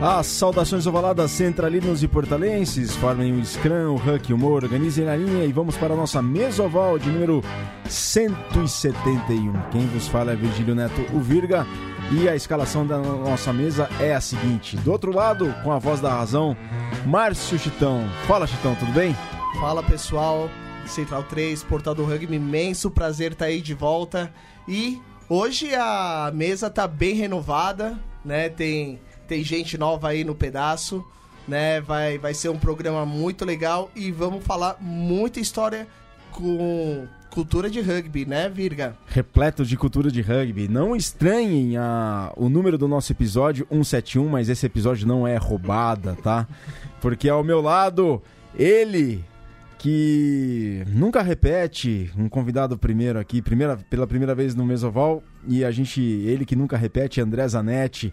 As saudações ovaladas centralinos e portalenses formem o Scrum, o Huck, Humor, organizem a linha e vamos para a nossa mesa oval de número 171. Quem vos fala é Virgílio Neto, o Virga, e a escalação da nossa mesa é a seguinte: do outro lado, com a voz da razão, Márcio Chitão. Fala, Chitão, tudo bem? Fala pessoal, Central 3, Portal do Rugby, imenso prazer estar aí de volta. E hoje a mesa tá bem renovada, né? Tem, tem gente nova aí no pedaço, né? Vai, vai ser um programa muito legal e vamos falar muita história com cultura de rugby, né, Virga? Repleto de cultura de rugby. Não estranhem a, o número do nosso episódio 171, mas esse episódio não é roubada, tá? Porque ao meu lado, ele que nunca repete, um convidado primeiro aqui, primeira, pela primeira vez no Mesoval, e a gente, ele que nunca repete, André Zanetti.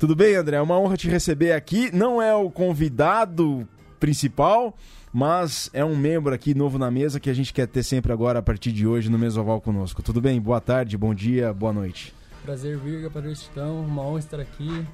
Tudo bem, André? É uma honra te receber aqui. Não é o convidado principal, mas é um membro aqui novo na mesa que a gente quer ter sempre agora a partir de hoje no Mesoval conosco. Tudo bem? Boa tarde, bom dia, boa noite. Prazer, Virga, prazer, Titão. Uma honra estar aqui.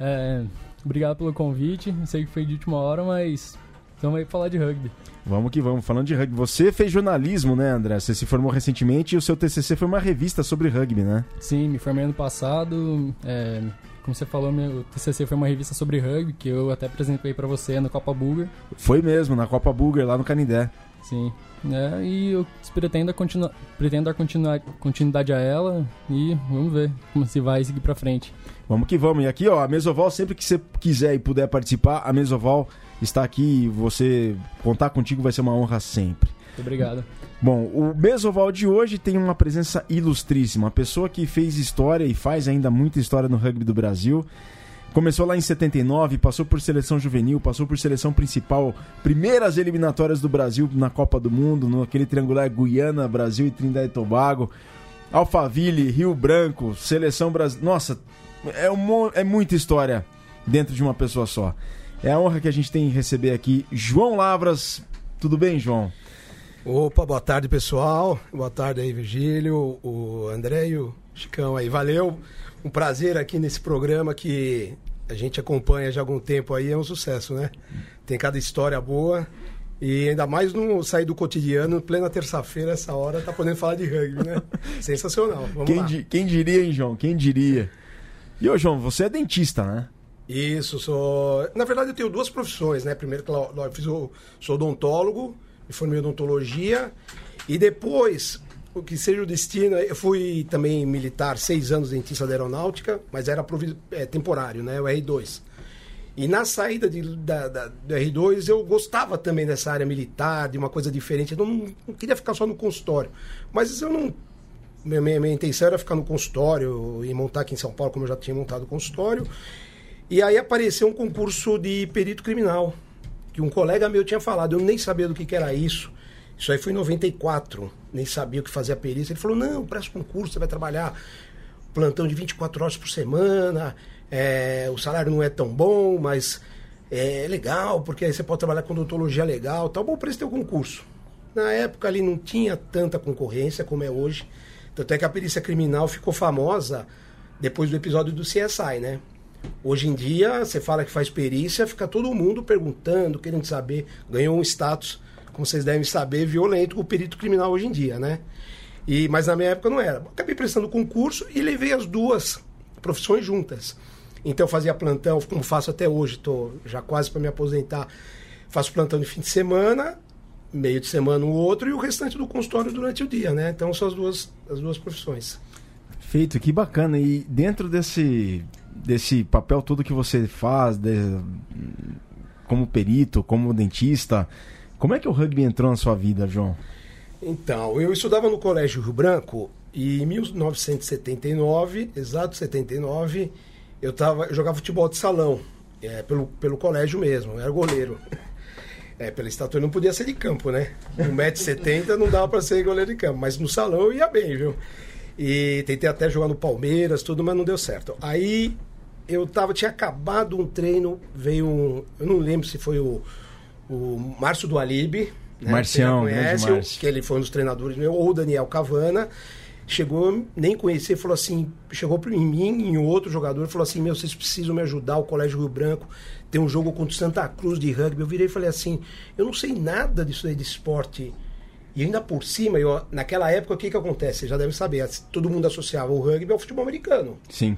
É, obrigado pelo convite. Sei que foi de última hora, mas estamos aí para falar de rugby. Vamos que vamos, falando de rugby. Você fez jornalismo, né, André? Você se formou recentemente e o seu TCC foi uma revista sobre rugby, né? Sim, me formei ano passado. É, como você falou, meu TCC foi uma revista sobre rugby que eu até apresentei para você na Copa Burger. Foi mesmo, na Copa Burger, lá no Canindé. Sim. É, e eu pretendo, continu pretendo dar continu continuidade a ela e vamos ver como se vai seguir para frente. Vamos que vamos. E aqui, ó, a Mesoval, sempre que você quiser e puder participar, a Mesoval está aqui. Você contar contigo vai ser uma honra sempre. Muito obrigado. Bom, o Mesoval de hoje tem uma presença ilustríssima. Uma pessoa que fez história e faz ainda muita história no rugby do Brasil. Começou lá em 79, passou por seleção juvenil, passou por seleção principal, primeiras eliminatórias do Brasil na Copa do Mundo, naquele triangular Guiana, Brasil e Trindade e Tobago. Alphaville, Rio Branco, seleção brasileira. Nossa, é, um, é muita história dentro de uma pessoa só. É a honra que a gente tem em receber aqui João Lavras. Tudo bem, João? Opa, boa tarde, pessoal. Boa tarde aí, Virgílio, o André e o Chicão aí. Valeu. Um prazer aqui nesse programa que a gente acompanha já há algum tempo aí, é um sucesso, né? Tem cada história boa. E ainda mais no sair do cotidiano, plena terça-feira, essa hora, tá podendo falar de rugby, né? Sensacional. Vamos quem, lá. Di, quem diria, hein, João? Quem diria? E ô, João, você é dentista, né? Isso, sou. Na verdade, eu tenho duas profissões, né? Primeiro, eu fiz o... sou odontólogo, me formei em odontologia. E depois, o que seja o destino, eu fui também militar, seis anos dentista da aeronáutica, mas era é, temporário, né? O R2. E na saída de, da, da, do R2, eu gostava também dessa área militar, de uma coisa diferente. Eu não, não queria ficar só no consultório. Mas eu não. Minha, minha, minha intenção era ficar no consultório e montar aqui em São Paulo, como eu já tinha montado o consultório. E aí apareceu um concurso de perito criminal, que um colega meu tinha falado, eu nem sabia do que, que era isso. Isso aí foi em 94, nem sabia o que fazia a perícia. Ele falou: não, presta concurso, você vai trabalhar plantão de 24 horas por semana, é, o salário não é tão bom, mas é legal, porque aí você pode trabalhar com odontologia legal tal. Bom, prestei o concurso. Na época ali não tinha tanta concorrência como é hoje. Tanto é que a perícia criminal ficou famosa depois do episódio do CSI, né? Hoje em dia, você fala que faz perícia, fica todo mundo perguntando, querendo saber. Ganhou um status, como vocês devem saber, violento o perito criminal hoje em dia, né? E, mas na minha época não era. Acabei prestando concurso e levei as duas profissões juntas. Então eu fazia plantão, como faço até hoje, estou já quase para me aposentar. Faço plantão de fim de semana, meio de semana o outro e o restante do consultório durante o dia, né? Então são as duas, as duas profissões. Feito, que bacana. E dentro desse, desse papel todo que você faz, de, como perito, como dentista, como é que o rugby entrou na sua vida, João? Então, eu estudava no Colégio Rio Branco e em 1979, exato 79, eu, tava, eu jogava futebol de salão, é, pelo, pelo colégio mesmo, eu era goleiro. É, pela estatura não podia ser de campo, né? 1,70m não dava para ser goleiro de campo, mas no salão eu ia bem, viu? E tentei até jogar no Palmeiras, tudo, mas não deu certo. Aí eu tava, tinha acabado um treino, veio um. Eu não lembro se foi o, o Márcio do Alibe, né? Marcião, conhece, que ele foi um dos treinadores meu, ou o Daniel Cavana. chegou, nem conhecer, falou assim, chegou em mim e em outro jogador, falou assim, meu, vocês precisam me ajudar, o Colégio Rio Branco tem um jogo contra o Santa Cruz de rugby. Eu virei e falei assim, eu não sei nada disso aí de esporte. E ainda por cima, eu, naquela época, o que que acontece? Você já deve saber, todo mundo associava o rugby ao futebol americano, Sim.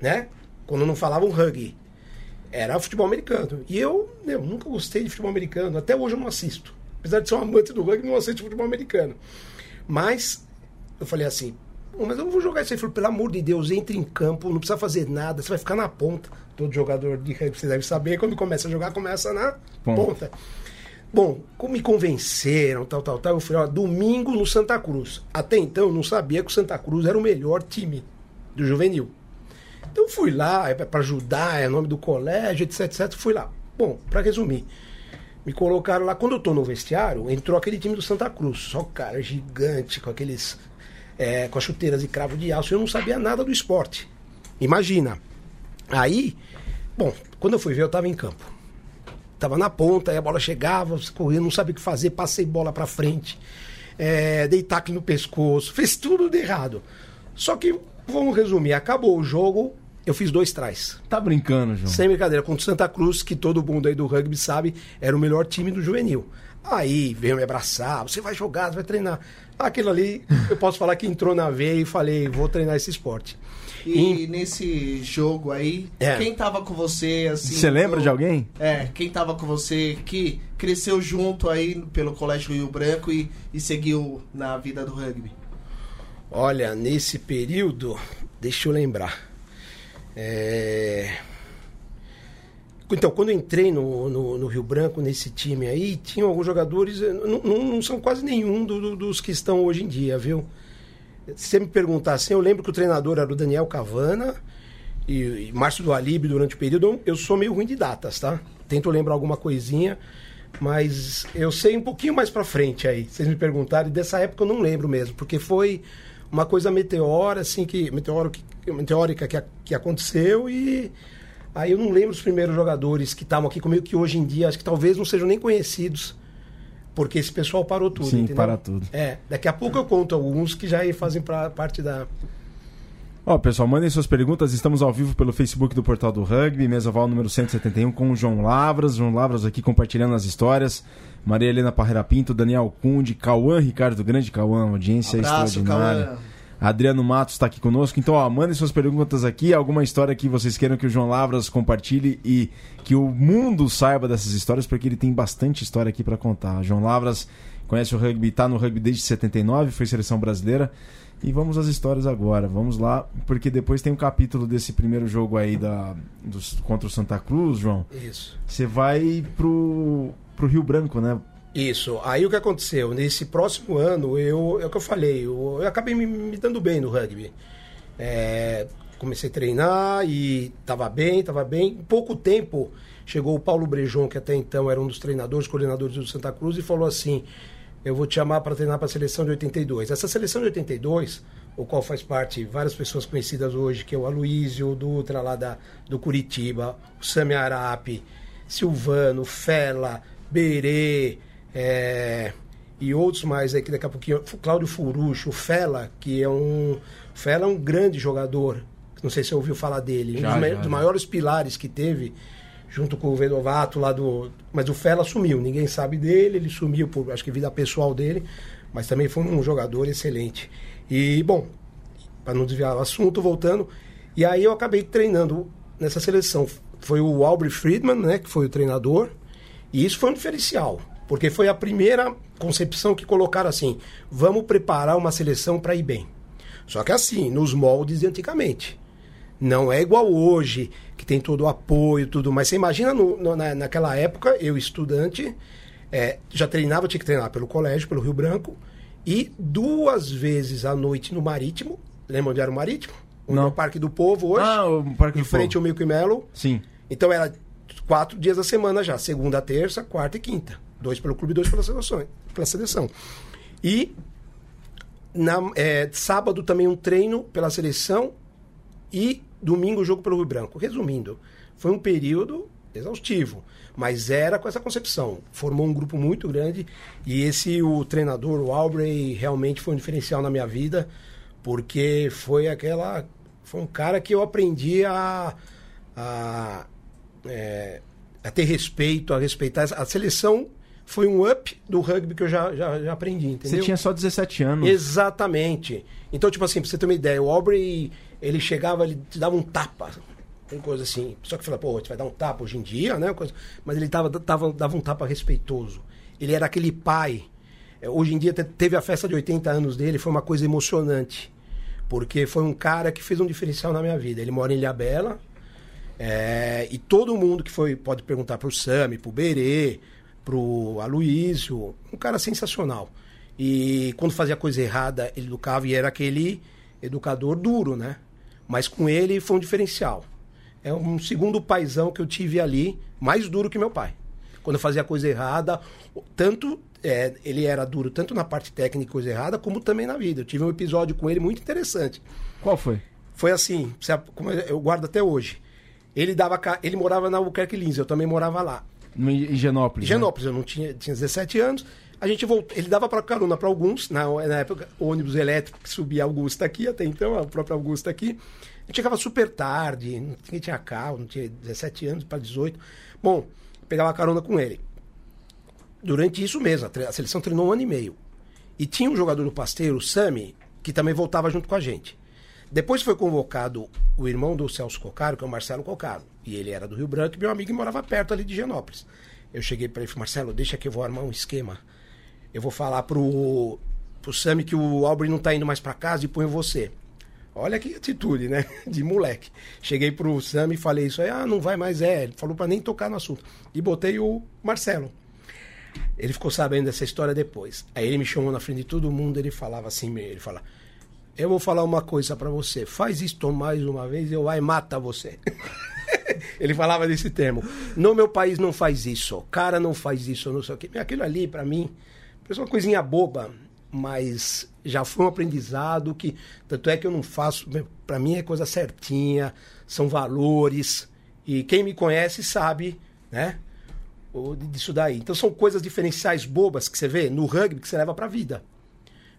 né? Quando não falavam rugby, era futebol americano. E eu, meu, nunca gostei de futebol americano, até hoje eu não assisto. Apesar de ser um amante do rugby, não assisto futebol americano. Mas eu falei assim, "Pô, mas eu não vou jogar isso aí. Ele falou, pelo amor de Deus, entre em campo, não precisa fazer nada, você vai ficar na ponta. Todo jogador de rugby, você deve saber, quando começa a jogar, começa na Ponta. ponta. Bom, como me convenceram, tal, tal, tal, eu falei, ó, domingo no Santa Cruz. Até então eu não sabia que o Santa Cruz era o melhor time do juvenil. Então fui lá é para ajudar, é nome do colégio, etc, etc. Fui lá. Bom, para resumir, me colocaram lá. Quando eu tô no vestiário, entrou aquele time do Santa Cruz. Só cara gigante, com aqueles. é, com as chuteiras e cravo de aço. Eu não sabia nada do esporte. Imagina. Aí, bom, quando eu fui ver, eu tava em campo. Tava na ponta, aí a bola chegava, corria, não sabia o que fazer, passei bola pra frente, é, dei tacle no pescoço, fez tudo de errado. Só que, vamos resumir, acabou o jogo, eu fiz dois trás. Tá brincando, João? Sem brincadeira, contra o Santa Cruz, que todo mundo aí do rugby sabe, era o melhor time do juvenil. Aí veio me abraçar, você vai jogar, você vai treinar. Aquilo ali, eu posso falar que entrou na veia e falei, vou treinar esse esporte. E nesse jogo aí, É. quem tava com você, assim... Você lembra do- de alguém? É, quem tava com você que cresceu junto aí pelo Colégio Rio Branco e, e seguiu na vida do rugby? Olha, nesse período, deixa eu lembrar. É, Então, quando eu entrei no, no, no Rio Branco, nesse time aí, tinham alguns jogadores, eh, não, não- não são quase nenhum do- do- dos que estão hoje em dia, viu? Se você me perguntar assim, eu lembro que o treinador era o Daniel Cavana e, e Márcio do Alibe durante o período. Eu, sou meio ruim de datas, tá? Tento lembrar alguma coisinha, mas eu sei um pouquinho mais pra frente aí. Se vocês me perguntarem, dessa época eu não lembro mesmo, porque foi uma coisa meteora, assim, que, meteoro, que, meteórica que, que aconteceu e aí eu não lembro os primeiros jogadores que estavam aqui comigo, que hoje em dia acho que talvez não sejam nem conhecidos, porque esse pessoal parou tudo, Sim, entendeu? para tudo. É, daqui a pouco eu conto alguns que já fazem pra, parte da... Ó, pessoal, mandem suas perguntas. Estamos ao vivo pelo Facebook do Portal do Rugby, mesa oval número 171, com o João Lavras. João Lavras aqui compartilhando as histórias. Maria Helena Parreira Pinto, Daniel Cunde, Cauã Ricardo Grande, Cauã, audiência Abraço, extraordinária. Cauã. Adriano Matos está aqui conosco. Então, ó, mandem suas perguntas aqui, alguma história que vocês queiram que o João Lavras compartilhe e que o mundo saiba dessas histórias, porque ele tem bastante história aqui para contar. João Lavras conhece o rugby, está no rugby desde 79, foi seleção brasileira. E vamos às histórias agora. Vamos lá, porque depois tem um capítulo desse primeiro jogo aí da, dos, contra o Santa Cruz, João. Isso. Você vai pro, pro Rio Branco, né? Isso. Aí o que aconteceu? Nesse próximo ano, eu, é o que eu falei, eu, eu acabei me, me dando bem no rugby. É, comecei a treinar e tava bem, tava bem. Em pouco tempo, chegou o Paulo Brejon, que até então era um dos treinadores, coordenadores do Santa Cruz, e falou assim: Eu vou te chamar para treinar para a seleção de 82. Essa seleção de 82, o qual faz parte várias pessoas conhecidas hoje, que é o Aloysio, o Dutra lá da, do Curitiba, o Sami Arapi, Silvano, Fela, Berê, é, e outros mais aí que daqui a pouquinho. o Cláudio Furucho, o Fela, que é um. Fela é um grande jogador. Não sei se você ouviu falar dele. Já, um dos, ma- já, dos já. maiores pilares que teve, junto com o Vedovato lá do. Mas o Fela sumiu, ninguém sabe dele, ele sumiu por acho que vida pessoal dele, mas também foi um jogador excelente. E, bom, para não desviar o assunto, voltando. E aí eu acabei treinando nessa seleção. Foi o Aubrey Friedman, né, que foi o treinador. E isso foi um diferencial, porque foi a primeira concepção que colocaram assim: vamos preparar uma seleção para ir bem. Só que assim, nos moldes de antigamente. Não é igual hoje, que tem todo o apoio, tudo. Mas você imagina no- no- na, naquela época, eu estudante, é, já treinava, tinha que treinar pelo colégio, pelo Rio Branco, e duas vezes à noite no Marítimo. Lembra onde era o Marítimo? Não. é Parque do Povo hoje. Ah, o Parque em do frente Povo. ao Milco e Melo. Sim. Então era quatro dias da semana já, segunda, terça, quarta e quinta. Dois pelo clube e dois pela seleção. Pela seleção. E na, é, sábado também um treino pela seleção e domingo o jogo pelo Rio Branco. Resumindo, foi um período exaustivo, mas era com essa concepção. Formou um grupo muito grande e esse, o treinador, o Aubrey, realmente foi um diferencial na minha vida, Porque foi aquela. Foi um cara que eu aprendi a. a, é, a ter respeito, a respeitar. A seleção foi um up do rugby que eu já, já, já aprendi, entendeu? Você tinha só 17 anos. Exatamente. Então, tipo assim, pra você ter uma ideia, o Aubrey, ele chegava, ele te dava um tapa. Uma coisa assim. Só que fala, pô, você vai dar um tapa hoje em dia, né? Coisa... Mas ele tava, tava, dava um tapa respeitoso. Ele era aquele pai. É, Hoje em dia te- teve a festa de 80 anos dele, foi uma coisa emocionante. Porque foi um cara que fez um diferencial na minha vida. Ele mora em Ilhabela. é, e todo mundo que foi, pode perguntar pro Sami, pro Berê, pro Aloysio, um cara sensacional. E quando fazia coisa errada, ele educava e era aquele educador duro, né? Mas com ele foi um diferencial. É um segundo paizão que eu tive ali, mais duro que meu pai. Quando eu fazia coisa errada, tanto é, ele era duro tanto na parte técnica coisa errada, como também na vida. Eu tive um episódio com ele muito interessante. Qual foi? Foi assim, eu guardo até hoje. Ele dava, ele morava na Albuquerque Lins, eu também morava lá. No Higienópolis. né? Higienópolis, eu não tinha, tinha 17 anos. A gente voltou, ele dava para carona para alguns, na, na época, ônibus elétrico que subia Augusta aqui, até então, a própria Augusta aqui. A gente chegava super tarde, não tinha, carro, não tinha 17 anos para 18. Bom, pegava carona com ele. Durante isso mesmo, a, seleção treinou um ano e meio. E tinha um jogador do Pasteiro, o Sami, que também voltava junto com a gente. Depois foi convocado o irmão do Celso Cocaro, que é o Marcelo Cocaro. E ele era do Rio Branco e meu amigo morava perto ali de Genópolis. Eu cheguei para ele e falei, Marcelo, deixa que eu vou armar um esquema. Eu vou falar pro, pro Sami que o Aubrey não tá indo mais para casa e põe você. Olha que atitude, né? De moleque. Cheguei pro Sami e falei isso aí, ah, não vai mais, é. Ele falou para nem tocar no assunto. E botei o Marcelo. Ele ficou sabendo dessa história depois. Aí ele me chamou na frente de todo mundo, ele falava assim, ele fala: "Eu vou falar uma coisa pra você. Faz isto mais uma vez, eu vai mata você." ele falava desse termo. No meu país não faz isso. Cara não faz isso, não sei o quê. Aquilo ali pra mim, parece uma coisinha boba, mas já foi um aprendizado que tanto é que eu não faço, Pra mim é coisa certinha, são valores e quem me conhece sabe, né? disso daí. Então são coisas diferenciais bobas que você vê no rugby que você leva pra vida.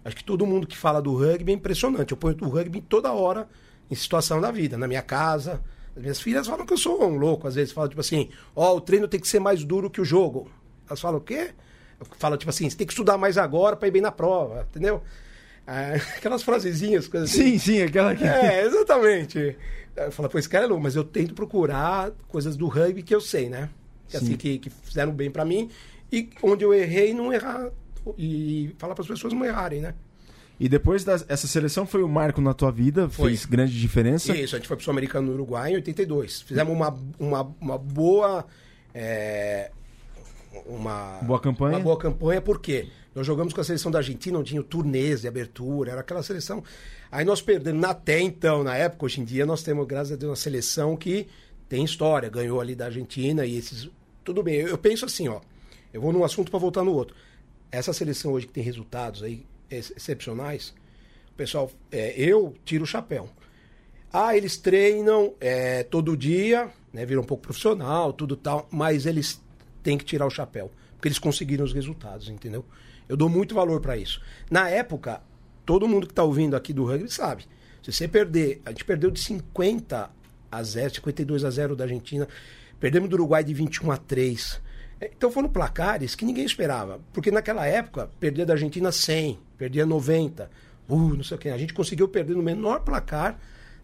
Acho que todo mundo que fala do rugby é impressionante. Eu ponho o rugby toda hora em situação da vida, na minha casa. As minhas filhas falam que eu sou um louco, às vezes falam tipo assim: "Ó, o treino tem que ser mais duro que o jogo". Elas falam o quê? Eu falo tipo assim: "Você tem que estudar mais agora pra ir bem na prova", entendeu? Ah, aquelas frasezinhas, coisas assim. Sim, sim, aquela que. É, exatamente. Eu falo, pô, esse cara é louco, mas eu tento procurar coisas do rugby que eu sei, né? Que, assim, Sim. que, que fizeram bem pra mim. E onde eu errei, não errar. E falar para as pessoas não errarem, né? E depois dessa seleção foi o marco na tua vida, Foi. fez grande diferença. Isso, a gente foi pro Sul-Americano no Uruguai em 82. Fizemos uma, uma, uma boa. é, uma Boa campanha. Uma boa campanha, por quê? Nós jogamos com a seleção da Argentina, onde tinha o turnês de abertura, era aquela seleção. Aí nós perdemos, até então, na época, hoje em dia, nós temos, graças a Deus, uma seleção que tem história, ganhou ali da Argentina e esses. Tudo bem, eu, eu penso assim, ó. Eu vou num assunto para voltar no outro. Essa seleção hoje que tem resultados aí ex- excepcionais, o pessoal, é, eu tiro o chapéu. Ah, eles treinam é, todo dia, né, viram um pouco profissional, tudo tal, mas eles têm que tirar o chapéu, porque eles conseguiram os resultados, entendeu? Eu dou muito valor para isso. Na época, todo mundo que está ouvindo aqui do rugby sabe. Se você perder, a gente perdeu de 50 a 0, 52 a 0 da Argentina, perdemos do Uruguai de 21 a 3. É, Então foram placares que ninguém esperava, porque naquela época perdia da Argentina 100, perdia 90, uh, não sei o que. A gente conseguiu perder no menor placar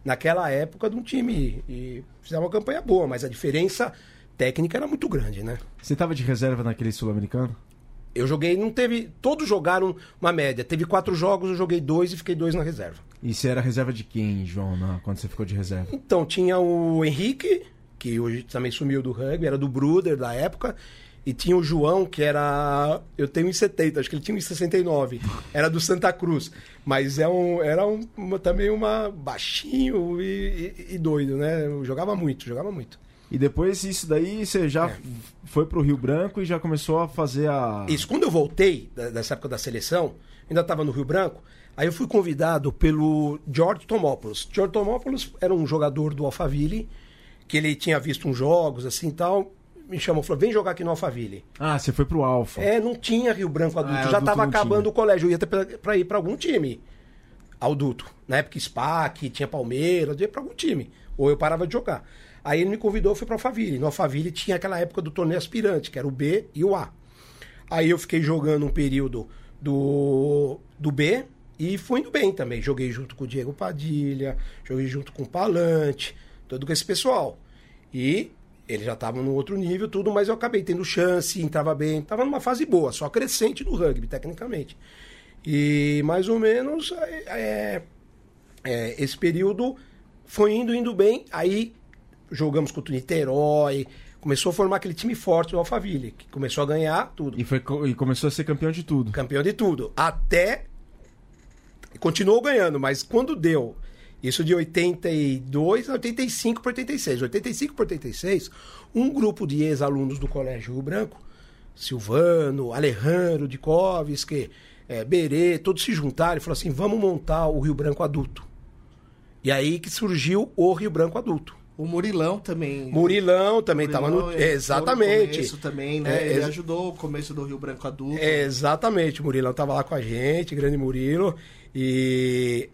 naquela época de um time e fizeram uma campanha boa, mas a diferença técnica era muito grande, né? Você tava de reserva naquele sul-americano? Eu joguei, não teve. Todos jogaram uma média. Teve quatro jogos, eu joguei dois e fiquei dois na reserva. E você era reserva de quem, João, na- quando você ficou de reserva? Então, tinha o Henrique, que hoje também sumiu do rugby, era do Bruder da época. E tinha o João, que era. Eu tenho 1,70, acho que ele tinha 1,69. Era do Santa Cruz. Mas é um, era um, uma- também uma baixinho e, e- e doido, né? Eu jogava muito, jogava muito. E depois isso daí você já É. foi pro Rio Branco e já começou a fazer a. Isso, quando eu voltei dessa época da seleção, ainda estava no Rio Branco, aí eu fui convidado pelo George Tomopoulos. George Tomopoulos era um jogador do Alphaville, que ele tinha visto uns jogos assim e tal, me chamou, falou, vem jogar aqui no Alphaville. Ah, você foi pro Alfa. É, não tinha Rio Branco adulto, Ah, já adulto estava acabando tinha. o colégio, eu ia ter para ir para algum time. ao duto. Na época SPAC, tinha Palmeiras, eu ia pra algum time. Ou eu parava de jogar. Aí ele me convidou, eu fui pra Alphaville. No Alphaville tinha aquela época do torneio aspirante, que era o B e o A. Aí eu fiquei jogando um período do, do B e fui indo bem também. Joguei junto com o Diego Padilha, joguei junto com o Palante, todo com esse pessoal. E eles já estavam no outro nível, tudo, mas eu acabei tendo chance, entrava bem, estava numa fase boa, só crescente do rugby, tecnicamente. E mais ou menos é, é, é, esse período foi indo, indo bem. Aí jogamos contra o Niterói, começou a formar aquele time forte do Alphaville, que começou a ganhar tudo. E, foi, e começou a ser campeão de tudo. Campeão de tudo. Até. Continuou ganhando, mas quando deu. Isso de 82 a 85 para 86. 85 para 86, um grupo de ex-alunos do Colégio Rio Branco, Silvano, Alejandro Dikovski, é, Berê, todos se juntaram e falaram assim: vamos montar o Rio Branco adulto. E aí que surgiu o Rio Branco adulto. O Murilão também. Murilão também estava no. Exatamente. Isso também, né? É, ele ajudou o começo do Rio Branco adulto. É, exatamente, o Murilão tava lá com a gente, grande Murilo, e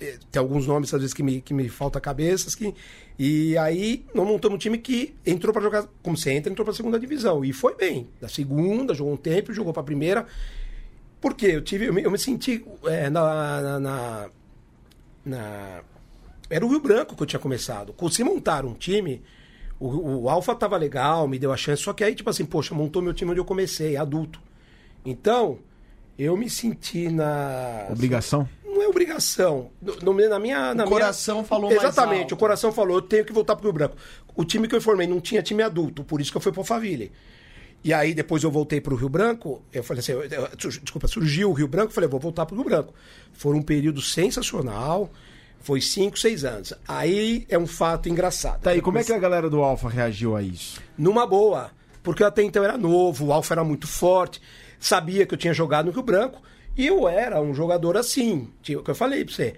eh, tem alguns nomes às vezes que me, que me falta a cabeça, que, e aí nós montamos um time que entrou para jogar, como você entra, entrou para segunda divisão, e foi bem, da segunda, jogou um tempo, jogou para primeira, porque eu tive, eu me, eu me senti eh, na, na, na- na- era o Rio Branco que eu tinha começado. Se montar um time, o, o Alfa tava legal, me deu a chance, só que aí, tipo assim, poxa, montou meu time onde eu comecei, adulto. Então, eu me senti na. Obrigação? Não é obrigação. No- no- na minha. Na O minha- coração falou mais Exatamente, alto. o coração falou, eu tenho que voltar pro Rio Branco. O time que eu formei não tinha time adulto, por isso que eu fui pro Alphaville. E aí, depois eu voltei pro Rio Branco, eu falei assim, eu- eu- desculpa, surgiu o Rio Branco, eu falei, vou voltar pro Rio Branco. Foi um período sensacional, foi cinco, seis anos. Aí é um fato engraçado. Tá aí, como é que a galera do Alfa reagiu a isso? Numa boa, porque até então era novo, o Alfa era muito forte, sabia que eu tinha jogado no Rio Branco, e eu era um jogador assim, tinha, o que eu falei pra você,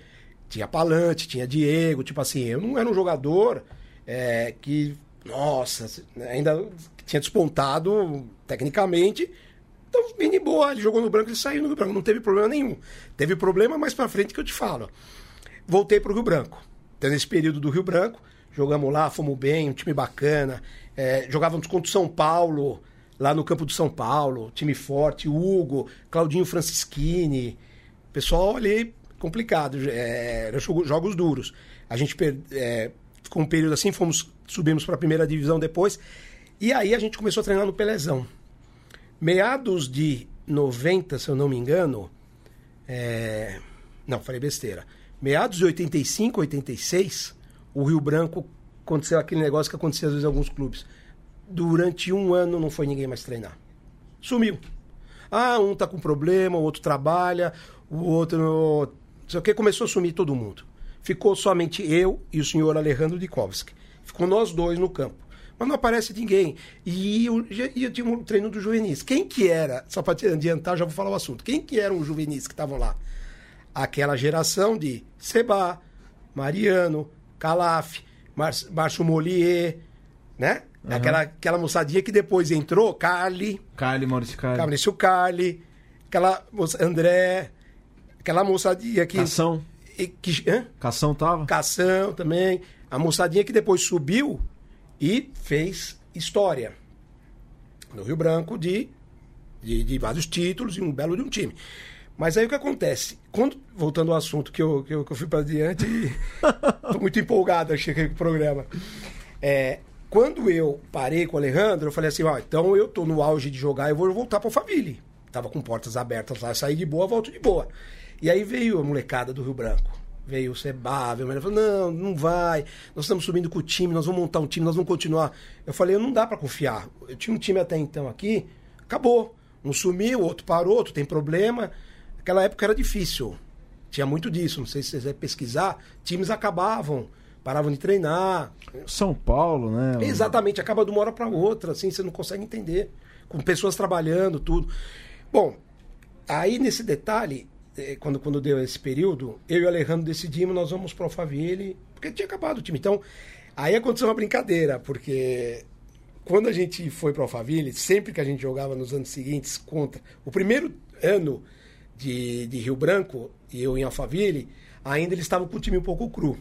tinha Palante, tinha Diego, tipo assim, eu não era um jogador é, que, nossa, ainda tinha despontado tecnicamente, então vim de boa, ele jogou no Branco e saiu no Rio Branco, não teve problema nenhum. Teve problema mais pra frente que eu te falo. Voltei pro Rio Branco. Então, nesse período do Rio Branco, jogamos lá, fomos bem, um time bacana. É, jogávamos contra o São Paulo, lá no campo do São Paulo, time forte, Hugo, Claudinho Francischini. Pessoal ali, complicado, é, jogos duros. A gente é, ficou um período assim, fomos, subimos para a primeira divisão depois. E aí a gente começou a treinar no Pelezão. Meados de 90, se eu não me engano, é, Não, falei besteira. Meados de 85, 86, o Rio Branco aconteceu aquele negócio que acontecia às vezes em alguns clubes. Durante um ano não foi ninguém mais treinar. Sumiu. Ah, um tá com problema, o outro trabalha, o outro. Não sei o que, começou a sumir todo mundo. Ficou somente eu e o senhor Alejandro Dikovski. Ficou nós dois no campo. Mas não aparece ninguém. E eu, e eu tinha um treino do juvenis. Quem que era? Só para adiantar, já vou falar o assunto. Quem que eram os juvenis que estavam lá? Aquela geração de Seba, Mariano, Calaf, Mar Márcio Molier, né? Aquela, aquela moçadinha que depois entrou, Carly, Carly, Maurício Carly. Maurício Carly, aquela moça, André, aquela moçadinha que. Cação. que hã? Cação tava? Cação também. A moçadinha que depois subiu e fez história no Rio Branco de, de, de vários títulos e um belo de um time. Mas aí o que acontece? Quando, voltando ao assunto que eu, que eu, que eu fui para diante, estou muito empolgado, achei que o programa. É, quando eu parei com o Alejandro, eu falei assim: ó, então eu tô no auge de jogar, eu vou voltar para o Faville. Tava com portas abertas lá, saí de boa, volto de boa. E aí veio a molecada do Rio Branco. Veio o Seba, veio o falou: não, não vai. Nós estamos subindo com o time, nós vamos montar um time, nós vamos continuar. Eu falei: não dá para confiar. Eu tinha um time até então aqui, acabou. Um sumiu, outro parou, outro tem problema. Naquela época era difícil. Tinha muito disso. Não sei se vocês vão pesquisar. Times acabavam, paravam de treinar. São Paulo, né? Exatamente, acaba de uma hora para outra, assim, você não consegue entender. Com pessoas trabalhando, tudo. Bom, aí nesse detalhe, eh, quando, quando deu esse período, eu e o Alejandro decidimos, nós vamos pro Alphaville, porque tinha acabado o time. Então, aí aconteceu uma brincadeira, porque quando a gente foi pro Alphaville, sempre que a gente jogava nos anos seguintes contra... O primeiro ano de, de Rio Branco e eu em Alphaville, ainda eles estavam com o time um pouco cru.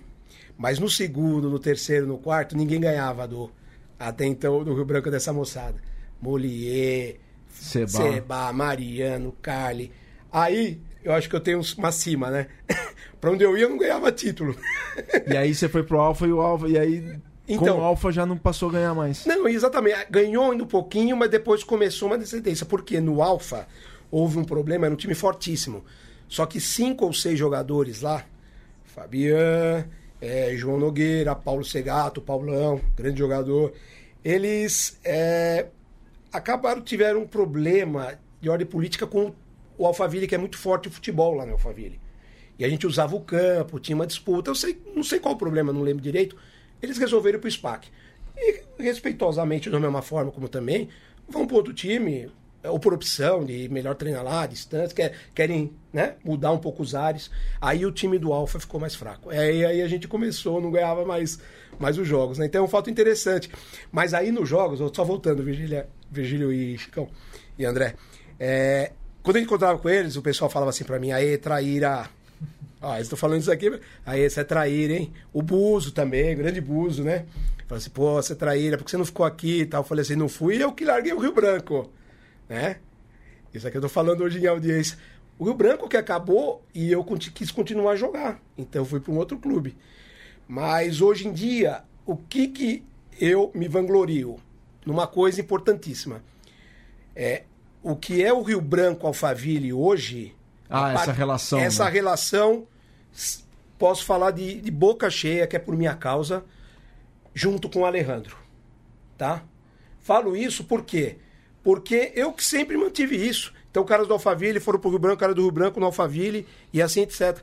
Mas no segundo, no terceiro, no quarto, ninguém ganhava do até então do Rio Branco dessa moçada. Molier, Seba. Seba, Mariano, Carly. Aí eu acho que eu tenho uma cima, né? pra onde eu ia eu não ganhava título. E aí você foi pro Alfa e o Alfa. E aí com Então- o Alfa já não passou a ganhar mais. Não, exatamente. Ganhou ainda um pouquinho, mas depois começou uma descendência. Porque no Alfa houve um problema, era um time fortíssimo. Só que cinco ou seis jogadores lá, Fabian, eh, João Nogueira, Paulo Segato, Paulão, grande jogador, eles eh, acabaram, tiveram um problema de ordem política com o Alphaville, que é muito forte o futebol lá no Alphaville. E a gente usava o campo, tinha uma disputa. Eu sei, não sei qual o problema, não lembro direito. Eles resolveram ir pro SPAC. E respeitosamente, da mesma forma como também, vão pro outro time, ou por opção de melhor treinar lá, distância, quer, querem né, mudar um pouco os ares. Aí o time do Alfa ficou mais fraco. Aí, aí a gente começou, não ganhava mais, mais os jogos. Né? Então é um fato interessante. Mas aí nos jogos, eu só voltando, Virgília, Virgílio e Chicão e André, é, quando gente encontrava com eles, o pessoal falava assim pra mim, aê, traíra. Eles estão falando isso aqui, aí você é traíra, hein? O Buzo também, grande Buzo, né? Fala assim, pô, você é traíra, porque você não ficou aqui e tal. Eu falei assim, não fui eu que larguei o Rio Branco, né? Isso aqui eu tô falando hoje em audiência. O Rio Branco que acabou e eu quis continuar a jogar. Então eu fui para um outro clube. Mas hoje em dia, o que que eu me vanglorio? Numa coisa importantíssima. É, o que é o Rio Branco Alphaville hoje... Ah, essa par- relação, Essa né? relação, posso falar de, de boca cheia, que é por minha causa, junto com o Alejandro. Tá? Falo isso por quê? Porque eu que sempre mantive isso. Então, caras do Alphaville foram pro Rio Branco, cara do Rio Branco no Alphaville e assim, etc.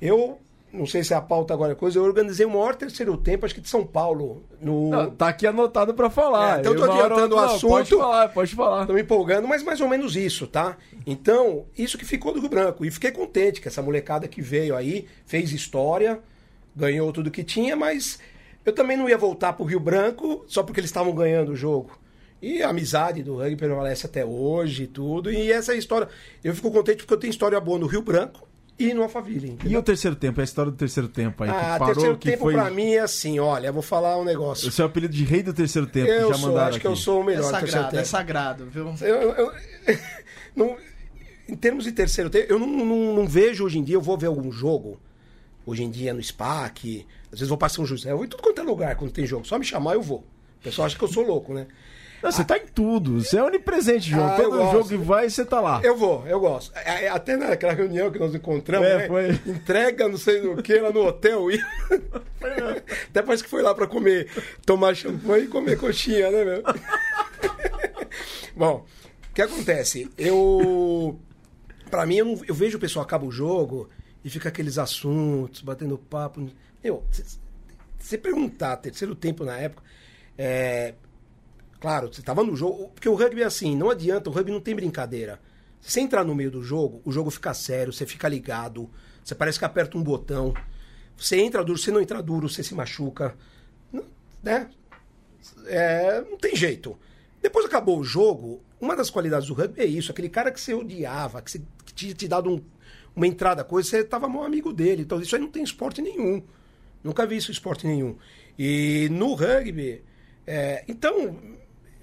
Eu, não sei se é a pauta agora é coisa, eu organizei o maior terceiro tempo, acho que de São Paulo, no, Não, tá aqui anotado pra falar. É, então eu tô adiantando o não, Pode assunto. falar, pode falar. Tô me empolgando, mas mais ou menos isso, tá? Então, isso que ficou do Rio Branco. E fiquei contente que essa molecada que veio aí, fez história, ganhou tudo que tinha, mas eu também não ia voltar pro Rio Branco só porque eles estavam ganhando o jogo. E a amizade do rugby permanece até hoje e tudo. E essa é a história. Eu fico contente porque eu tenho história boa no Rio Branco e no Alphaville. E entendeu? o terceiro tempo? É a história do terceiro tempo aí. ah, que parou, terceiro que tempo foi... pra mim é assim, olha, eu vou falar um negócio. O seu apelido de rei do terceiro tempo, Eu já sou, mandaram acho aqui. que eu sou o É melhor terceiro sagrado, tempo. é sagrado, viu? Eu, eu- não- em termos de terceiro tempo, eu não, não- não vejo hoje em dia, eu vou ver algum jogo, hoje em dia no SPAC, às vezes vou para São José, eu vou em tudo quanto é lugar quando tem jogo. Só me chamar, eu vou. O pessoal acha que eu sou louco, né? Não, você tá em tudo. Você é onipresente, João. Ah, eu Todo jogo que vai, você tá lá. Eu vou, eu gosto. É, é, Até naquela reunião que nós encontramos, É, né? foi. Entrega, não sei do que, lá no hotel. E... Até parece que foi lá para comer, tomar champanhe e comer coxinha, né, meu? Bom, o que acontece? Eu. Pra mim, eu, não- eu vejo o pessoal acaba o jogo e fica aqueles assuntos, batendo papo. Meu, se você perguntar, terceiro tempo na época, é, Claro, você estava no jogo. Porque o rugby é assim, não adianta, o rugby não tem brincadeira. Se você entrar no meio do jogo, o jogo fica sério, você fica ligado, você parece que aperta um botão. Você entra duro, você não entra duro, você se machuca. Né? É, não tem jeito. Depois acabou o jogo, uma das qualidades do rugby é isso, aquele cara que você odiava, que, você, que tinha te dado um- uma entrada, coisa, você tava mal amigo dele. Então isso aí não tem esporte nenhum. Nunca vi isso em esporte nenhum. E no rugby, é, então,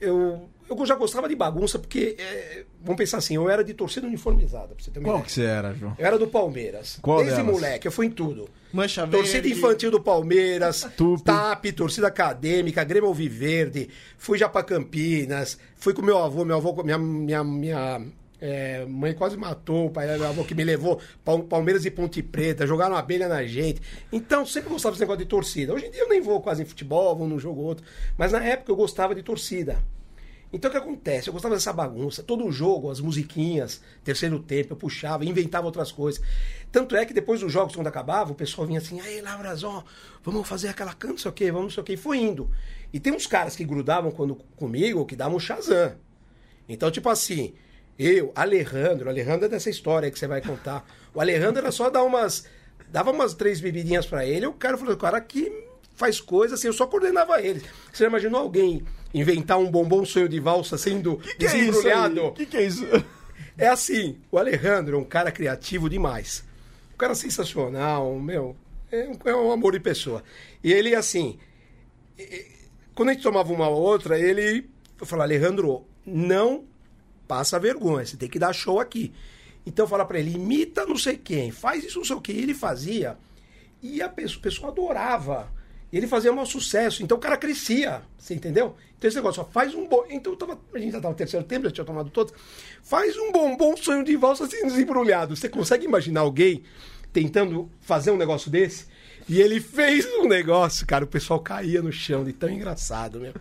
eu, eu já gostava de bagunça, porque, é, vamos pensar assim, eu era de torcida uniformizada, pra você ter uma Qual ideia. que você era, João? Eu era do Palmeiras. Qual Desde delas? moleque, eu fui em tudo. Mancha Torcida verde. infantil do Palmeiras, Tupi. TAP, torcida acadêmica, Grêmio Alviverde, fui já pra Campinas, fui com meu avô, meu avô, minha, minha, minha é, mãe quase matou o pai, avô que me levou, Pal- Palmeiras e Ponte Preta, jogaram abelha na gente. Então, sempre gostava desse negócio de torcida. Hoje em dia eu nem vou quase em futebol, vou num jogo ou outro, mas na época eu gostava de torcida. Então o que acontece? Eu gostava dessa bagunça. Todo jogo, as musiquinhas, terceiro tempo, eu puxava, inventava outras coisas. Tanto é que depois dos jogos, quando acabava, o pessoal vinha assim, aí, Lavrazó, vamos fazer aquela canta, não sei o quê, vamos não sei o quê. E foi indo. E tem uns caras que grudavam quando, comigo, que davam um Shazam. Então, tipo assim, eu, Alejandro, Alejandro é dessa história que você vai contar. O Alejandro era só dar umas. Dava umas três bebidinhas pra ele, o cara falou, o cara que faz coisa assim, eu só coordenava ele. Você já imaginou alguém inventar um bombom sonho de valsa sendo Que que é isso aí? desembrulhado? Que que é isso? É assim, o Alejandro é um cara criativo demais. Um cara sensacional, meu, é um, é um amor de pessoa. E ele, assim, quando a gente tomava uma ou outra, ele falou, Alejandro, não passa vergonha, você tem que dar show aqui. Então fala pra ele, imita não sei quem, faz isso não sei o que. Ele fazia, e a pessoa, a pessoa adorava. Ele fazia um sucesso, então o cara crescia, você entendeu? Então esse negócio, ó, faz um bom. Então tava, a gente já tava no terceiro tempo, já tinha tomado todos. Faz um bombom sonho de valsa assim desembrulhado. Você consegue imaginar alguém tentando fazer um negócio desse? E ele fez um negócio, cara, o pessoal caía no chão de tão engraçado, meu.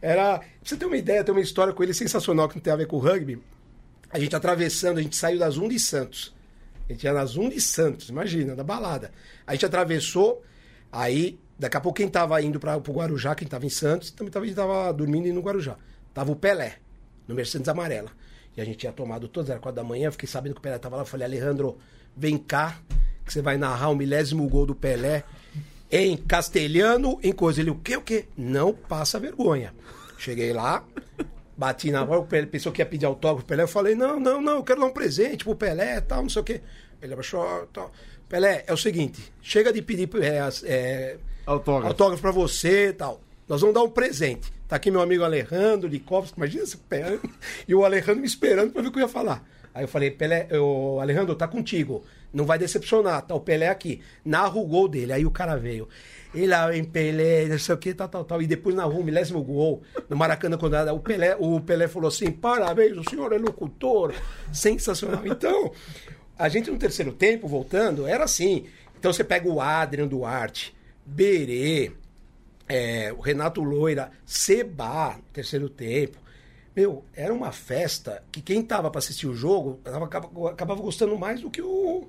Era. Pra você ter uma ideia, tem uma história com ele sensacional que não tem a ver com o rugby. A gente atravessando, a gente saiu da Zoom de Santos. A gente ia na Zoom de Santos, imagina, da balada. A gente atravessou, aí, daqui a pouco quem tava indo para o Guarujá, quem tava em Santos, também tava, a gente tava dormindo no Guarujá. Tava o Pelé, no Mercedes Amarela. E a gente tinha tomado todas, era quatro da manhã, fiquei sabendo que o Pelé tava lá. Falei, Alejandro, vem cá, que você vai narrar o milésimo gol do Pelé em castelhano, em coisa. Ele, o quê, o quê? Não passa vergonha. Cheguei lá, bati na hora, o Pelé pensou que ia pedir autógrafo pro Pelé. Eu falei, não, não, não, eu quero dar um presente pro Pelé tal, não sei o quê. Ele abaixou, tal. Pelé, é o seguinte, chega de pedir é, é, Autógrafo. autógrafo pra você e tal. Nós vamos dar um presente. Tá aqui meu amigo Alejandro Likovski, imagina esse Pelé. E o Alejandro me esperando pra ver o que eu ia falar. Aí eu falei, Pelé, o Alejandro, tá contigo. Não vai decepcionar, tá o Pelé aqui. Narra o gol dele. Aí o cara veio. E lá vem Pelé, não sei o que, tal, tal, tal. E depois narrou o milésimo gol no Maracanã, quando era- o Pelé, o Pelé falou assim: parabéns, o senhor é locutor. Sensacional. Então, a gente no terceiro tempo, voltando, era assim. Então você pega o Adrian Duarte, Berê, é, o Renato Loira, Seba, terceiro tempo. Meu, era uma festa que quem tava pra assistir o jogo tava, acaba- acabava gostando mais do que o.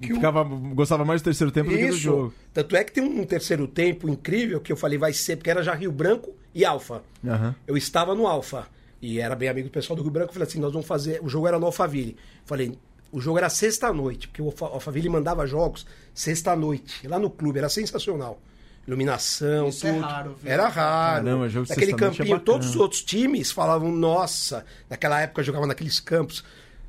Que o Ficava, gostava mais do terceiro tempo do que do isso. jogo. Tanto é que tem um terceiro tempo incrível que eu falei vai ser, porque era já Rio Branco e Alfa. Aham. Eu estava no Alfa e era bem amigo do pessoal do Rio Branco. Eu falei assim: nós vamos fazer. O jogo era no Alphaville. Falei, o jogo era sexta-noite, porque o Alfa- Alphaville mandava jogos sexta-noite, lá no clube, era sensacional. Iluminação, Isso é tudo. raro, viu? Era raro. Caramba, jogo de Naquele é campinho, bacana. todos os outros times falavam, nossa, naquela época jogava naqueles campos,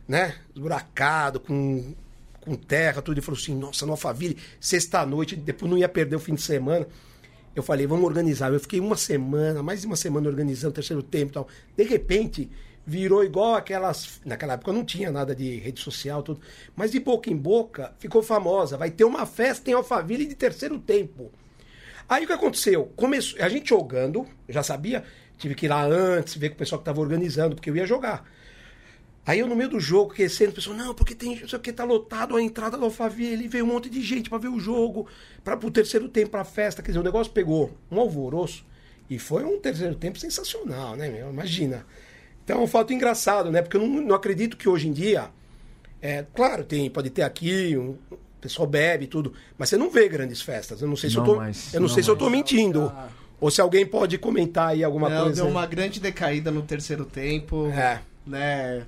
né? Esburacado, com, com terra, tudo. E falou assim, nossa, no Alphaville, sexta-noite, depois não ia perder o fim de semana. Eu falei, vamos organizar. Eu fiquei uma semana, mais de uma semana organizando o terceiro tempo e tal. De repente, virou igual aquelas. Naquela época não tinha nada de rede social, tudo. Mas de boca em boca ficou famosa. Vai ter uma festa em Alphaville de terceiro tempo. Aí o que aconteceu? Começou, a gente jogando, eu já sabia, tive que ir lá antes, ver com o pessoal que estava organizando, porque eu ia jogar. Aí eu no meio do jogo, aquecendo, o pessoal, não, porque tem, não sei o que, tá lotado a entrada do Alphaville, veio um monte de gente para ver o jogo, para o terceiro tempo, pra festa, quer dizer, o negócio pegou um alvoroço, e foi um terceiro tempo sensacional, né, meu? Imagina. Então é um fato engraçado, né, porque eu não, não acredito que hoje em dia, é, claro, tem, pode ter aqui, um, o pessoal bebe e tudo, mas você não vê grandes festas, eu não sei se Não eu tô, mais, eu não, não sei se eu tô mentindo, ou se alguém pode comentar aí alguma Não, coisa. deu uma grande decaída no terceiro tempo. É. Né?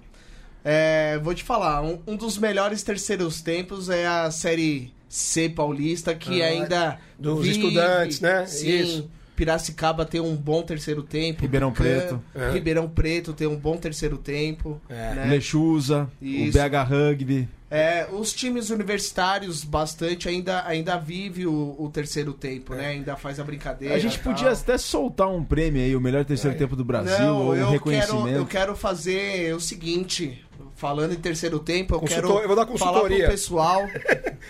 É, vou te falar, um, um dos melhores terceiros tempos é a série C paulista, que Ah, ainda. dos estudantes, né? Sim. Isso. Piracicaba tem um bom terceiro tempo. Ribeirão Preto. É. Ribeirão Preto tem um bom terceiro tempo. É. né? Lechuza, o. BH Rugby. É, os times universitários bastante ainda, ainda vive o, o terceiro tempo, né? Ainda faz a brincadeira. A gente tal. podia até soltar um prêmio aí, o melhor terceiro tempo do Brasil, Não, ou um eu quero, reconhecimento. eu quero fazer o seguinte. Falando em terceiro tempo, eu Consultor- quero eu vou dar falar consultoria. pro pessoal.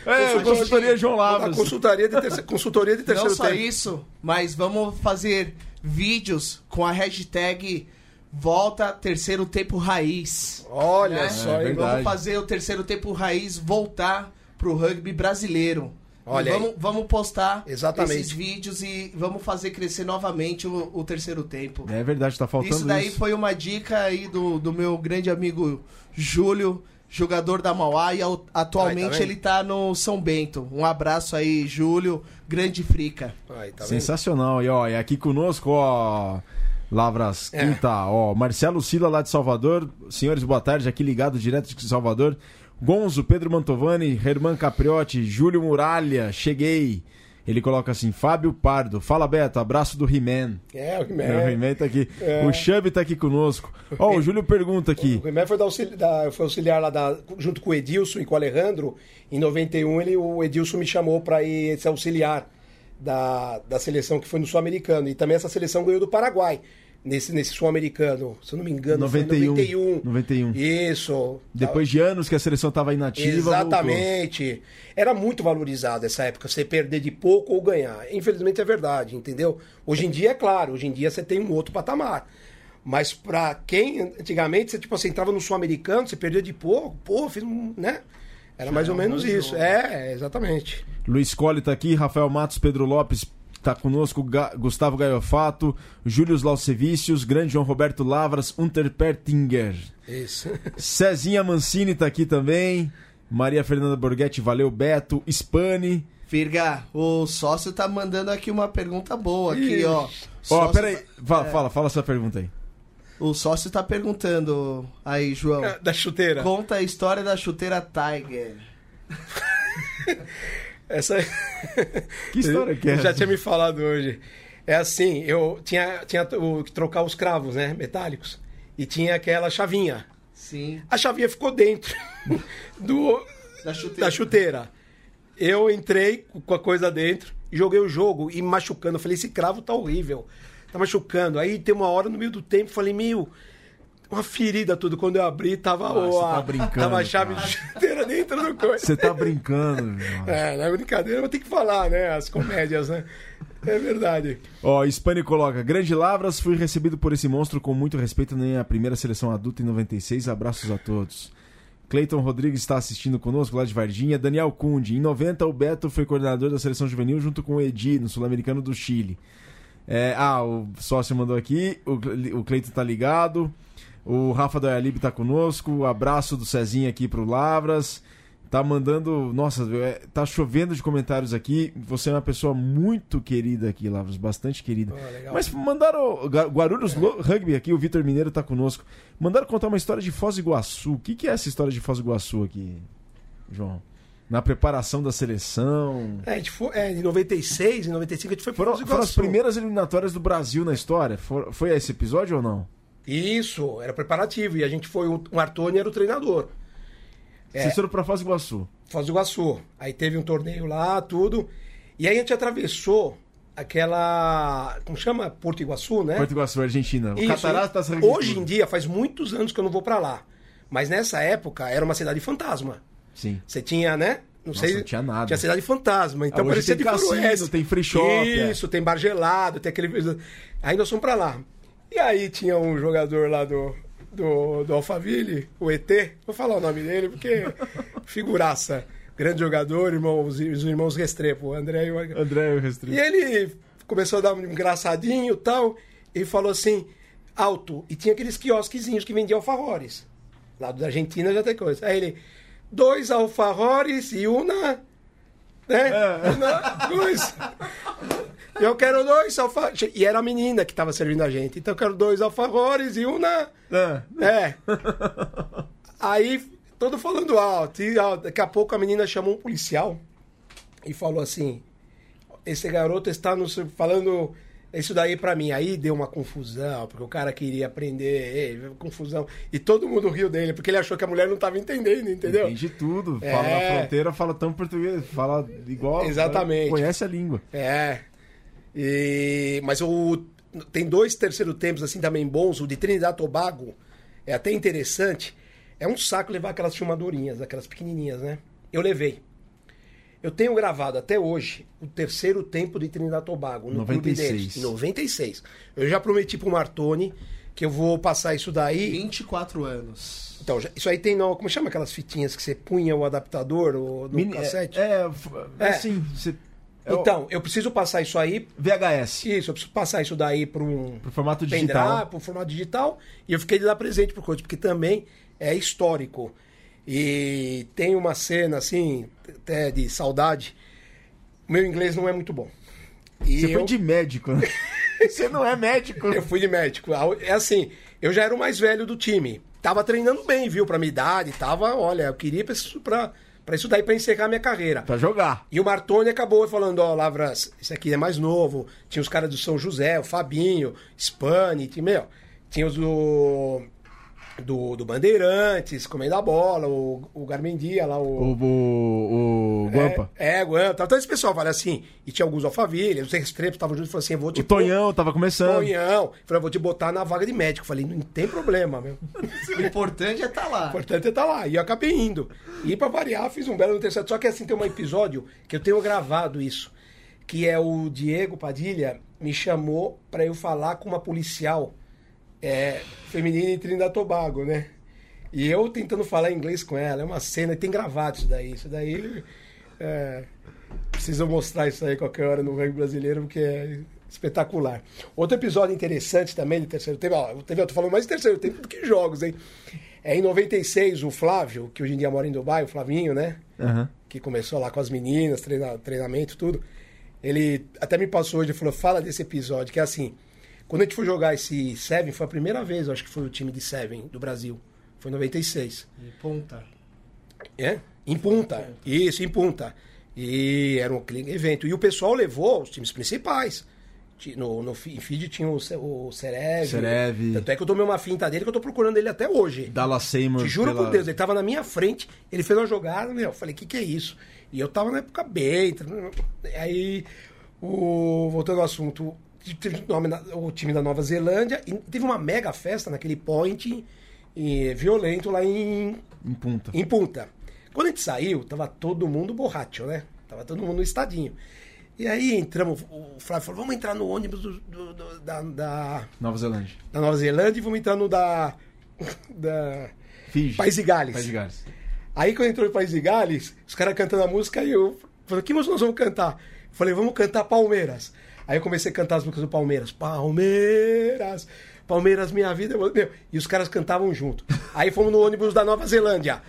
É, Consultoria- consultoria João A Lavras. consultoria de, terceiro, consultoria de Não terceiro só tempo. isso, mas vamos fazer vídeos com a hashtag Volta Terceiro Tempo Raiz. Olha né? só, É verdade. Vamos fazer o terceiro tempo raiz voltar pro rugby brasileiro. Olha aí. vamos, vamos postar Exatamente. esses vídeos e vamos fazer crescer novamente o, o terceiro tempo. É verdade, tá faltando Isso daí isso. foi uma dica aí do, do meu grande amigo Júlio, jogador da Mauá, e atualmente Ai, tá ele tá no São Bento. Um abraço aí, Júlio, grande frica. Aí, tá? Sensacional. E ó, e aqui conosco, ó, Lavras É. Quinta, ó, Marcelo Sila lá de Salvador. Senhores, boa tarde, aqui ligado direto de Salvador. Gonzo, Pedro Mantovani, Herman Capriotti, Júlio Muralha, cheguei. Ele coloca assim: Fábio Pardo, fala Beto, abraço do He-Man. É, o É, O He-Man. He-Man tá aqui. É. O Chubby tá aqui conosco. Ó, o Júlio pergunta aqui. O He-Man foi, auxili- foi auxiliar lá da- junto com o Edilson e com o Alejandro. Em 91, ele, o Edilson me chamou para ir ser auxiliar da, da seleção que foi no Sul-Americano. E também essa seleção ganhou do Paraguai. Nesse, nesse Sul-Americano, se eu não me engano, 91. foi em 91. 91. Isso. Depois de anos que a seleção tava inativa. Exatamente. Era muito valorizado essa época, você perder de pouco ou ganhar. Infelizmente é verdade, entendeu? Hoje em dia é claro, hoje em dia você tem um outro patamar. Mas pra quem antigamente, você tipo assim, entrava no sul-americano, você perdia de pouco, pô, fiz um, né? Era mais ou menos isso. É, exatamente. voltou. Luiz Colli tá aqui, Rafael Matos, Pedro Lopes tá conosco, Ga- Gustavo Gaiofato, Júlio Laucevicius, grande João Roberto Lavras, Unter Pertinger. Isso. Cezinha Mancini tá aqui também. Maria Fernanda Borghetti, valeu, Beto, Spani. Virga, o sócio tá mandando aqui uma pergunta boa aqui, ó. Ó, Sócio peraí, tá- fala, fala, fala sua pergunta aí. O sócio tá perguntando aí, João. Da chuteira. Conta a história da chuteira Tiger. Essa Que história que é Ele Já tinha me falado hoje. É assim, eu tinha, tinha que trocar os cravos, né, metálicos. E tinha aquela chavinha. Sim. A chavinha ficou dentro do, Da chuteira. da chuteira. Eu entrei com a coisa dentro, joguei o jogo e machucando. Eu falei, esse cravo tá horrível. Tá machucando. Aí tem uma hora no meio do tempo, falei, meu, uma ferida tudo. Quando eu abri, tava, Ah, tá brincando, tava a chave cara. de chuteira dentro do coisa. Você tá brincando. É, não é brincadeira, mas tem que falar, né? As comédias, né? É verdade. Ó, Spani coloca: Grande Lavras, fui recebido por esse monstro com muito respeito na minha primeira seleção adulta em 96. Abraços a todos. Cleiton Rodrigues está assistindo conosco lá de Varginha. Daniel Kundi. Em 90, o Beto foi coordenador da seleção juvenil junto com o Edi, no Sul-Americano do Chile. É, ah, o sócio mandou aqui. O, o Cleiton tá ligado. O Rafa da Ayalib tá conosco. Abraço do Cezinha aqui pro Lavras. Tá mandando. Nossa, é, tá chovendo de comentários aqui. Você é uma pessoa muito querida aqui, Lavras. Bastante querida. Legal. Mas mandaram. Guarulhos Lo- Rugby aqui, o Vitor Mineiro tá conosco. Mandaram contar uma história de Foz do Iguaçu. O que, que é essa história de Foz do Iguaçu aqui, João? Na preparação da seleção. É, a gente foi, é, em 96, em 95 a gente foi pro Foram, Foz do foram as Iguaçu. primeiras eliminatórias do Brasil na história? For- foi esse episódio ou não? Isso, era preparativo. E a gente foi, o o Artoni era o treinador. É. Vocês foram pra Foz do Iguaçu. Foz do Iguaçu. Aí teve um torneio lá, tudo. E aí a gente atravessou aquela. Como chama? Porto Iguaçu, né? Porto Iguaçu, Argentina. O Isso, Cataratas e Rugby Hoje em dia, faz muitos anos que eu não vou pra lá. Mas nessa época era uma cidade fantasma. Sim. Você tinha, né? Não Nossa, sei. não tinha nada. Tinha cidade fantasma. Então Ah, parecia tem de cassino, faroeste. tem free shop, é. Isso, tem bar gelado, tem aquele. Aí nós fomos pra lá. E aí tinha um jogador lá do, do, do Alphaville, o ET. Vou falar o nome dele porque figuraça. Grande jogador, irmão, os, os irmãos Restrepo, o André e o André Restrepo. e ele começou a dar um engraçadinho e tal, e falou assim, alto. E tinha aqueles quiosquezinhos que vendiam alfajores. Lá da Argentina já tem coisa. Aí ele, dois alfajores e uma... Né? É. Uma, dois. Eu quero dois alfajores. E era a menina que estava servindo a gente. Então eu quero dois alfajores e uma... Ah, É. Aí, todo falando alto, e alto. Daqui a pouco a menina chamou um policial e falou assim: Esse garoto está nos falando isso daí pra mim. Aí deu uma confusão, porque o cara queria prender ele, confusão. E todo mundo riu dele, porque ele achou que a mulher não estava entendendo, entendeu? Entende tudo. É. Fala na fronteira, fala tão português, fala igual. Exatamente. Conhece a língua. É. E, mas o, tem dois terceiro tempos assim também bons. O de Trinidad e Tobago é até interessante. É um saco levar aquelas filmadorinhas, aquelas pequenininhas, né? Eu levei. Eu tenho gravado até hoje o terceiro tempo de Trinidad e Tobago no clube 96. deles. Em 96. Eu já prometi pro Martoni que eu vou passar isso daí. 24 anos. Então, já- isso aí tem no, como chama aquelas fitinhas que você punha o adaptador o, no Mini- cassete? É, é, é É. assim. Você, é Então, eu preciso passar isso aí VHS. Isso, eu preciso passar isso daí para um Pro formato digital. para um formato digital. E eu fiquei de dar presente por coisa, porque também é histórico. E tem uma cena, assim, até de saudade. Meu inglês não é muito bom. E Você eu, foi de médico, né? Você não é médico. eu fui de médico. É assim, eu já era o mais velho do time. Tava treinando bem, viu, pra minha idade. Tava, olha, eu queria pra, pra, Pra isso daí, pra encerrar minha carreira. Pra jogar. E o Martoni acabou falando, ó, Lavras, esse aqui é mais novo. Tinha os caras do São José, o Fabinho, Spani, tinha, meu, tinha os do, do, do Bandeirantes, comendo a bola, o, o Garmendia lá, O, o, o Guampa. É, é, Guampa. Então esse pessoal fala assim, e tinha alguns Alphaville, os Extremos estavam juntos e falaram assim, eu vou te O Tonhão tava começando. Tonhão. Falei, eu vou te botar na vaga de médico. Falei, não tem problema, meu. O importante é estar lá. O importante é estar lá. E eu acabei indo. E pra variar, fiz um belo intercesso. Só que assim, tem um episódio que eu tenho gravado isso. Que é o Diego Padilha me chamou pra eu falar com uma policial é, feminina em Trinidad Tobago, né? E eu tentando falar inglês com ela. É uma cena, e tem gravado isso daí. Isso daí. É, preciso mostrar isso aí qualquer hora no rugby brasileiro, porque é espetacular. Outro episódio interessante também de terceiro tempo, ó, eu tô falando mais de terceiro tempo do que jogos, hein? É em 96, o Flávio, que hoje em dia mora em Dubai, o Flavinho, né? Aham. Que começou lá com as meninas, treina, treinamento, tudo. Ele até me passou hoje e falou: fala desse episódio, que é assim. Quando a gente foi jogar esse Seven, foi a primeira vez, eu acho que foi o time de Seven do Brasil. Foi em 96. E ponta. É? Em Punta. Isso, em Punta. E era um evento. E o pessoal levou os times principais. No, no em feed tinha o, o Cerev. Cerev. Tanto é que eu tomei uma finta dele que eu tô procurando ele até hoje. Dallas Seymour. Te juro pela- por Deus, ele tava na minha frente, ele fez uma jogada, meu, eu falei, o que que é isso? E eu tava na época bem, aí, o, voltando ao assunto, o time da Nova Zelândia, e teve uma mega festa naquele point e, violento lá em, Em punta. em Punta. Quando a gente saiu, tava todo mundo borracho, né? Tava todo mundo no estadinho. E aí entramos, o Flávio falou, vamos entrar no ônibus do- do- do- da, da, Nova Zelândia. da Nova Zelândia e vamos entrar no da... da Fiji. País de Gales. País de Gales. Aí quando entrou em País de Gales, os caras cantando a música, e eu falei, que música nós vamos cantar? Eu falei, vamos cantar Palmeiras. Aí eu comecei a cantar as músicas do Palmeiras. Palmeiras, Palmeiras, minha vida. Meu, e os caras cantavam junto. Aí fomos no ônibus da Nova Zelândia.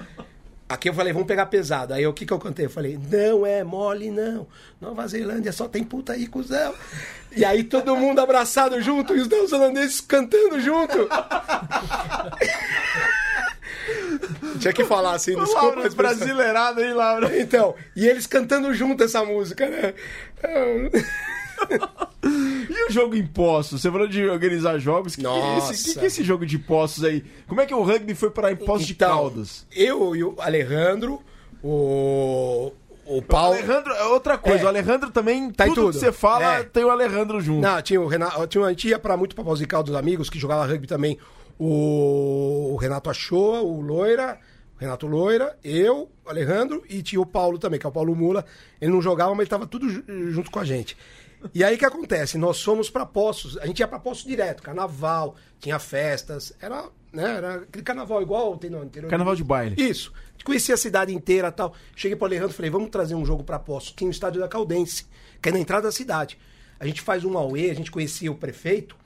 Aqui eu falei, vamos pegar pesado. Aí o que que eu cantei? Eu falei, não é mole, não. Nova Zelândia só tem puta aí, cuzão. E aí todo mundo abraçado junto e os neozelandeses cantando junto. Tinha que falar assim, desculpa. Laura, a expressão. brasileirada, hein, Laura? Então, e eles cantando junto essa música, né? E o jogo em postos? Você falou de organizar jogos. O que, que, é que, é esse jogo de postos aí? Como é que o rugby foi para impostos de Então, Caldas? Eu e o Alejandro, o, o O Paulo. Alejandro, é outra coisa. É. O Alejandro também, Tá em tudo, tudo. que você fala, É. tem o Alejandro junto. Não, tinha o Renato. Tinha, a gente ia pra muito pra Pausical dos amigos que jogava rugby também. O, o Renato Achoa, o Loira, o Renato Loira, eu, o Alejandro e tinha o Paulo também, que é o Paulo Mula. Ele não jogava, mas ele tava tudo ju- junto com a gente. E aí o que acontece? Nós fomos pra Poços, a gente ia pra Poços direto, carnaval, tinha festas, era, né, era aquele carnaval igual tem no interior. Carnaval de baile. Isso. Conheci a cidade inteira e tal. Cheguei pro Alejandro e falei, vamos trazer um jogo pra Poços. Tinha o estádio da Caldense, que é na entrada da cidade. A gente faz um auê, a gente conhecia o prefeito.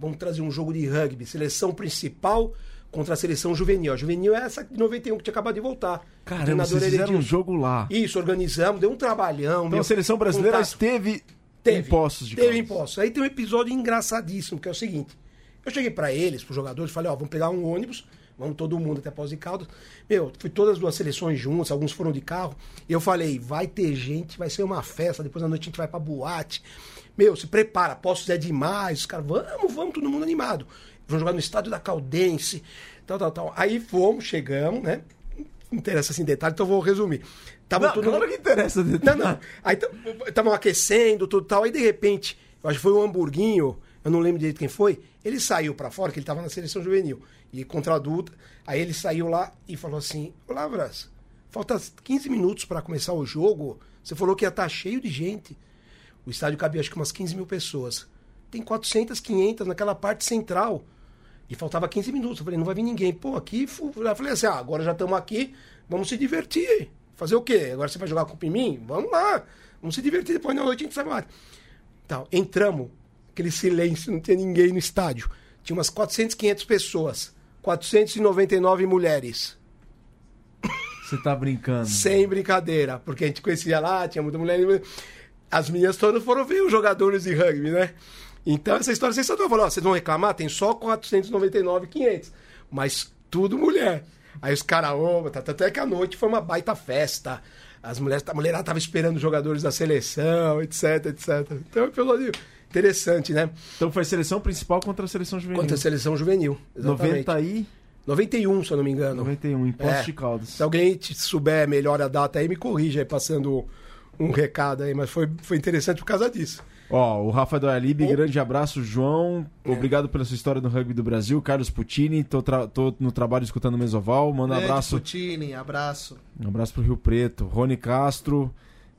Vamos trazer um jogo de rugby, seleção principal contra a seleção juvenil. A juvenil é essa de 91 que tinha acabado de voltar. O Caramba, vocês era fizeram um jogo lá. Isso, organizamos, deu um trabalhão. Então meu, a seleção brasileira contato. esteve Teve. em postos de Teve Caldas. impostos. Aí tem um episódio engraçadíssimo, que é o seguinte. Eu cheguei pra eles, pros jogadores, falei, ó, vamos pegar um ônibus, vamos todo mundo até Pós de Caldas. Meu, fui todas as duas seleções juntas, alguns foram de carro. Eu falei, vai ter gente, vai ser uma festa, depois da noite a gente vai pra boate. Meu, se prepara, Poços é demais. Os caras, vamos, vamos, todo mundo animado. Vamos jogar no estádio da Caldense, tal, tal, tal. Aí fomos, chegamos, né? Não interessa assim em detalhe, então eu vou resumir. Tava Não, tudo claro que interessa. não, não. Aí estavam aquecendo, tudo tal. Aí, de repente, eu acho que foi o Hamburguinho, eu não lembro direito quem foi. Ele saiu pra fora, que ele tava na seleção juvenil. E contra a adulta. Aí ele saiu lá e falou assim: Ô Lavras, falta 15 minutos pra começar o jogo. Você falou que ia estar cheio de gente. O estádio cabia acho que umas 15 mil pessoas. Tem 400, 500 naquela parte central. E faltava 15 minutos. Eu falei, não vai vir ninguém. Pô, aqui. Eu falei assim: ah, agora já estamos aqui, vamos se divertir. Fazer o quê? Agora você vai jogar culpa em mim? Vamos lá. Vamos se divertir. Depois da noite a gente sai mais. Tal. Entramos, aquele silêncio, não tinha ninguém no estádio. Tinha umas 400, 500 pessoas. 499 mulheres. Você tá brincando. Sem brincadeira. Porque a gente conhecia lá, tinha muita mulher. As meninas todas foram ver os jogadores de rugby, né? Então essa história vocês estão falando, ó, vocês vão reclamar? Tem só 499, 500. Mas tudo mulher. Aí os caras, ô, tá, até que a noite foi uma baita festa. As mulheres, a mulherada tava esperando os jogadores da seleção, etc, etc. Então, episódio interessante, né? Então foi a seleção principal contra a seleção juvenil. Contra a seleção juvenil. Exatamente. 90 e 91, se eu não me engano. 91, em Poços É. de Caldas. Se alguém souber melhor a data aí, me corrija aí, passando um recado aí. Mas foi, foi interessante por causa disso. Ó, o Rafa do Alibe, grande abraço, João. Obrigado pela sua história no rugby do Brasil. Carlos Putini, tô, tra- tô no trabalho escutando o Mesoval. Manda um Grande abraço. Putini, abraço. Um abraço pro Rio Preto. Rony Castro.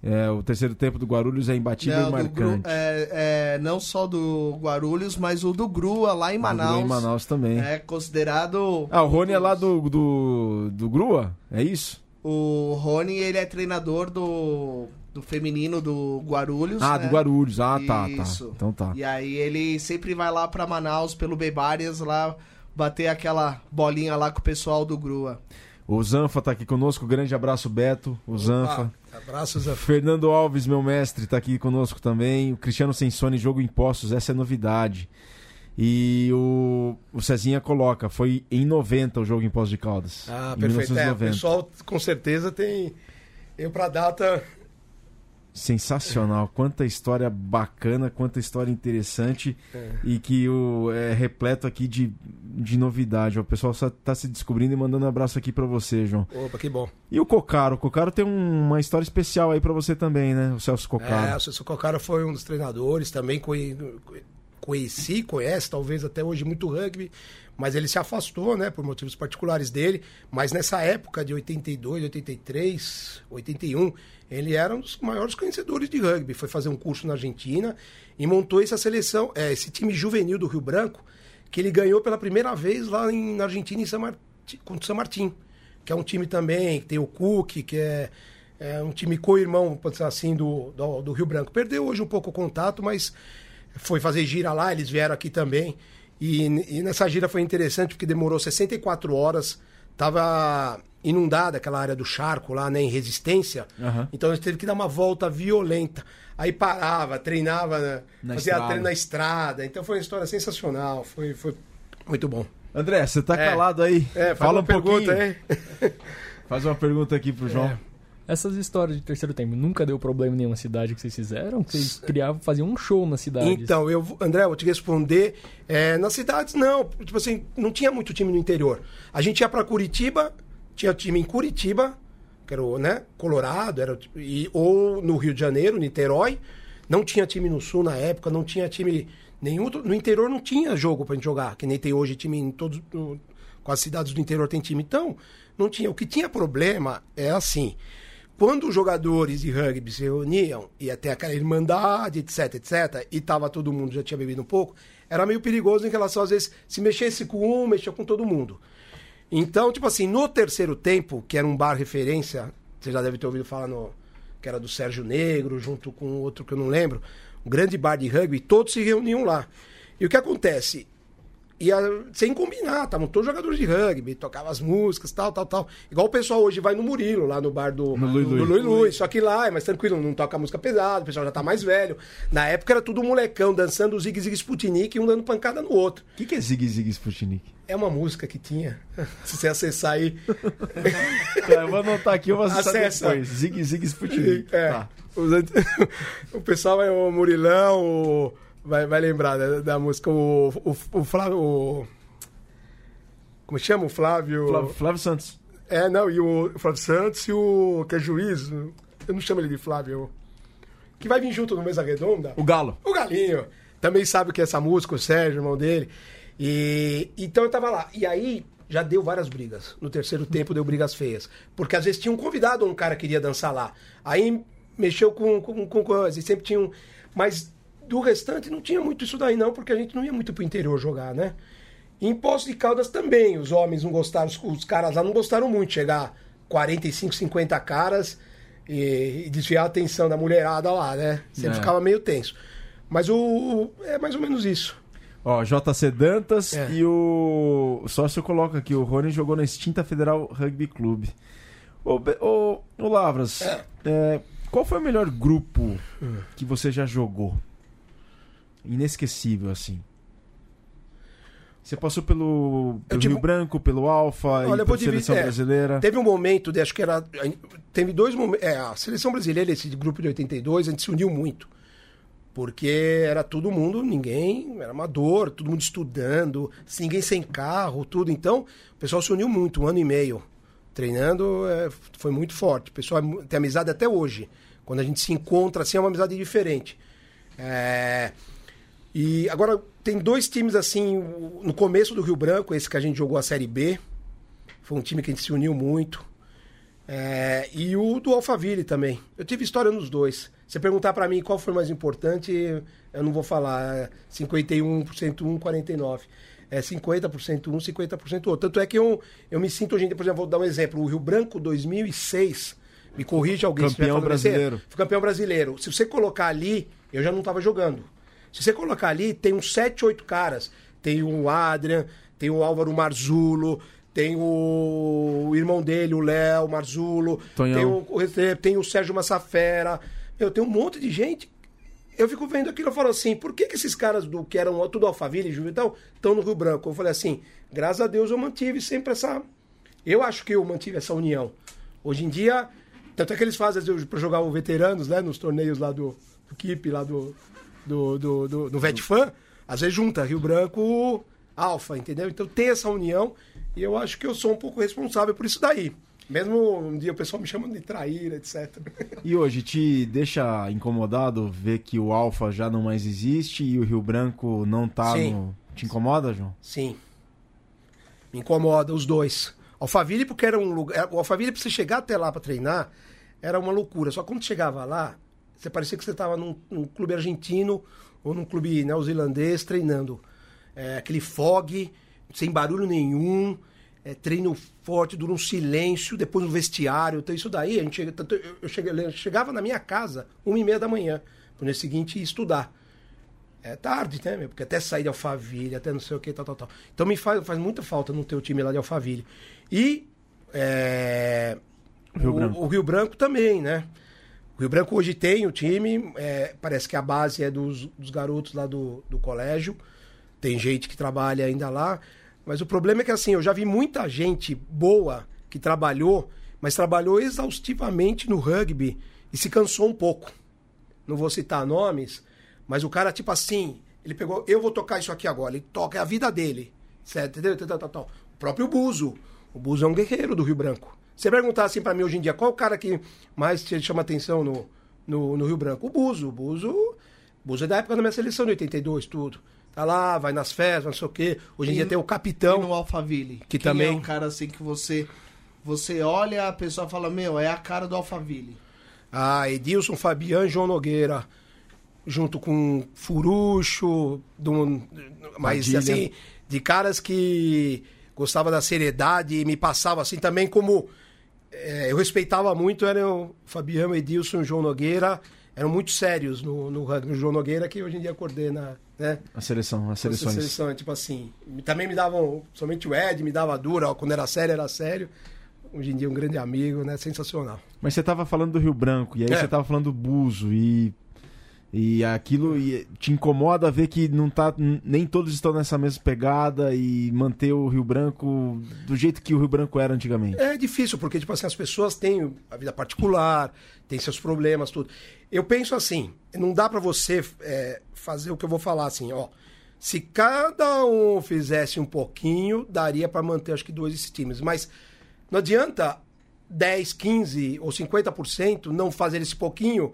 é, o terceiro tempo do Guarulhos é imbatível Não, e do Gru- marcante. é, é, não só do Guarulhos, mas o do Grua, lá em Manaus. Em Manaus também. É considerado. Ah, o Rony é lá do, do, do Grua? É isso? O Rony, ele é treinador do, do feminino do Guarulhos. Ah, né? do Guarulhos. Ah, tá, tá. Isso. Então tá. E aí ele sempre vai lá pra Manaus, pelo Bebárias, lá bater aquela bolinha lá com o pessoal do Grua. O Zanfa tá aqui conosco. Grande abraço, Beto. O Zanfa. Ah, abraços a Fernando Alves, meu mestre, tá aqui conosco também. O Cristiano Sensone, jogo impostos, essa é novidade. E o, o Cezinha coloca, foi em 90 o jogo impostos de Caldas. Ah, em perfeito. É, o 1990. pessoal com certeza tem. Eu pra data. Sensacional, quanta história bacana, quanta história interessante É. e que o, é repleto aqui de, de novidade. O pessoal só tá se descobrindo e mandando um abraço aqui pra você, João. Opa, que bom. E o Cocaro? O Cocaro tem um- uma história especial aí pra você também, né? O Celso É, Cocaro. o Celso Cocara foi um dos treinadores, também conhe- conheci, conhece talvez até hoje muito rugby, mas ele se afastou, né, por motivos particulares dele, mas nessa época de 82, 83, 81, ele era um dos maiores conhecedores de rugby, foi fazer um curso na Argentina e montou essa seleção, é, esse time juvenil do Rio Branco, que ele ganhou pela primeira vez lá em, na Argentina em San Martin, contra o San Martin, que é um time também, que tem o Cook, que é é um time co-irmão, pode ser assim, do, do, do Rio Branco. Perdeu hoje um pouco o contato, mas foi fazer gira lá, eles vieram aqui também. E, e nessa gira foi interessante porque demorou 64 horas, tava inundada aquela área do charco lá, né, em resistência. Aham. Então a gente teve que dar uma volta violenta. Aí parava, treinava, né, fazia estrada. treino na estrada. Então foi uma história sensacional, foi, foi muito bom. André, você tá É. calado aí? É, fala um pergunta, pouquinho. hein? Faz uma pergunta aqui pro João. É. Essas histórias de terceiro tempo nunca deu problema em nenhuma cidade que vocês fizeram? Vocês criavam, faziam um show na cidade. Então, eu, André, eu vou te responder. É, nas cidades, não. Tipo assim, não tinha muito time no interior. A gente ia pra Curitiba, tinha time em Curitiba, que era o, né, Colorado, era, e, ou no Rio de Janeiro, Niterói. Não tinha time no Sul na época, não tinha time nenhum. No interior não tinha jogo pra gente jogar, que nem tem hoje time em todos. com as cidades do interior tem time. Então, não tinha. O que tinha problema é assim. Quando os jogadores de rugby se reuniam, ia ter aquela irmandade, etc, etc, e tava todo mundo, já tinha bebido um pouco, era meio perigoso em relação, às vezes, se mexesse com um, mexia com todo mundo. Então, tipo assim, no terceiro tempo, que era um bar referência, você já deve ter ouvido falar no. que era do Sérgio Negro, junto com outro que eu não lembro, um grande bar de rugby, todos se reuniam lá. E o que acontece? Ia sem combinar, estavam todos jogadores de rugby, tocavam as músicas, tal, tal, tal. Igual o pessoal hoje vai no Murilo, lá no bar do, No Lui. do Lui Lui. Só que lá é mais tranquilo, não toca música pesada, o pessoal já tá mais velho. Na época era tudo molecão, dançando o Zig Zig Sputnik e um dando pancada no outro. O que, que é Zig Zig Sputnik? É uma música que tinha. Se você acessar aí. Tá, eu vou anotar aqui, eu vou acessar Acessa. depois. Zig Zig Sputnik. É. Tá. Os o pessoal é o Murilão, o- vai, vai lembrar da, da música. O, o, o Flávio. o- Como chama? O Flávio. Flávio, Flávio Santos. É, não, e o Flávio Santos e o que é juiz, eu não chamo ele de Flávio, que vai vir junto no Mesa Redonda. O Galo. O Galinho. Também sabe o que é essa música, o Sérgio, irmão dele. E então eu tava lá. E aí já deu várias brigas. No terceiro tempo deu brigas feias. Porque às vezes tinha um convidado, um cara que queria dançar lá. Aí mexeu com, com, com coisa. E sempre tinha um. Mas do restante não tinha muito isso daí, não, porque a gente não ia muito pro interior jogar, né? E em Poços de Caldas também, os homens não gostaram, os, os caras lá não gostaram muito, chegar 45, 50 caras e, e desviar a atenção da mulherada lá, né? Sempre É. ficava meio tenso. Mas o, o- é mais ou menos isso. Ó, JC Dantas É. e o... o sócio coloca aqui, o Rony jogou na extinta Federal Rugby Clube. Ô, ô, ô Lavras, é, qual foi o melhor grupo que você já jogou? Inesquecível, assim. Você passou pelo, pelo tive- Rio Branco, pelo Alfa Olha, e pela Seleção é, Brasileira. Teve um momento, acho que era. Teve dois momentos. É, a seleção brasileira, esse grupo de 82, a gente se uniu muito. Porque era todo mundo, ninguém, era amador, todo mundo estudando, ninguém sem carro, tudo. Então, o pessoal se uniu muito, um ano e meio. Treinando é, foi muito forte. O pessoal é tem amizade até hoje. Quando a gente se encontra assim, é uma amizade diferente. É, e agora tem dois times assim, no começo do Rio Branco, esse que a gente jogou a Série B. Foi um time que a gente se uniu muito. É, e o do Alphaville também. Eu tive história nos dois. Se perguntar pra mim qual foi mais importante, eu não vou falar. É 51% um, 49%. É 50% um, 50% outro. Tanto é que eu, eu me sinto hoje em dia, por exemplo, vou dar um exemplo. O Rio Branco 2006, me corrija alguém Campeão brasileiro. Fui campeão brasileiro. Se você colocar ali, eu já não estava jogando. Se você colocar ali, tem uns 7, 8 caras. Tem o Adrian, tem o Álvaro Marzulo, tem o irmão dele, o Léo Marzulo, Tonhão. tem o, tem o Sérgio Massafera. Eu tenho um monte de gente. Eu fico vendo aquilo e falo assim, por que, que esses caras do que eram tudo Alphaville, Juvental, estão no Rio Branco? Eu falei assim, graças a Deus eu mantive sempre essa... Eu acho que eu mantive essa união. Hoje em dia, tanto é que eles fazem pra jogar os veteranos, né, nos torneios lá do, do Keep, lá do, do, do, do, do Vetfan, às vezes junta Rio Branco, Alfa, entendeu? Então tem essa união e eu acho que eu sou um pouco responsável por isso daí. Mesmo um dia o pessoal me chama de traíra, etc. E hoje te deixa incomodado ver que o Alfa já não mais existe e o Rio Branco não tá Sim. no. Te incomoda, João? Sim. Me incomoda os dois. Alphaville, porque era um lugar. O Alphaville, pra você chegar até lá pra treinar, era uma loucura. Só que quando chegava lá, você parecia que você estava num, num clube argentino ou num clube neozelandês treinando. É, aquele fog, sem barulho nenhum, é, treino forte, dura um silêncio, depois no vestiário. Então, isso daí, a gente chega, eu, eu cheguei- eu chegava na minha casa, uma e meia da manhã, pro dia seguinte estudar. É tarde, né, meu? Porque até sair de Alphaville, até não sei o que, tal, tal, tal. Então me faz, faz muita falta não ter o time lá de Alphaville. E é, Rio o, o Rio Branco também, né? O Rio Branco hoje tem o time, é, parece que a base é dos, dos garotos lá do, do colégio. Tem gente que trabalha ainda lá. Mas o problema é que assim, eu já vi muita gente boa que trabalhou, mas trabalhou exaustivamente no rugby e se cansou um pouco não vou citar nomes, mas o cara, tipo assim, ele pegou, eu vou tocar isso aqui agora, ele toca, é a vida dele, certo? Entendeu? O próprio Buzo. O Buzo é um guerreiro do Rio Branco. Você perguntar assim pra mim hoje em dia, qual o cara que mais te chama atenção no, no, no Rio Branco? O Buzo. O Buzo, Buzo é da época da minha seleção de 82, tudo. Tá lá, vai nas festas, não sei o quê. Hoje em E dia tem o E capitão. no Alphaville. Que também- é um cara assim que você você olha, a pessoa fala, meu, é a cara do Alphaville. Ah, Edilson, Fabiano e João Nogueira. Junto com Furucho, um- mas Padilha. assim, de caras que gostava da seriedade e me passava assim também como. Eh, eu respeitava muito, eram o Fabiano, Edilson João Nogueira. Eram muito sérios no, no rugby. O João Nogueira, que hoje em dia coordena né, A seleção, as seleções. seleção. Tipo assim, também me davam, somente o Ed me dava dura, quando era sério, era sério. Hoje em dia, um grande amigo, né? Sensacional. Mas você tava falando do Rio Branco, e aí É. você tava falando do Buzo, e. E aquilo e te incomoda ver que não tá. Nem todos estão nessa mesma pegada e manter o Rio Branco do jeito que o Rio Branco era antigamente. É difícil, porque, tipo assim, as pessoas têm a vida particular, têm seus problemas, tudo. Eu penso assim, não dá pra você é, fazer o que eu vou falar assim, ó. Se cada um fizesse um pouquinho, daria pra manter, acho que, dois times. Mas não adianta 10, 15 ou 50% não fazer esse pouquinho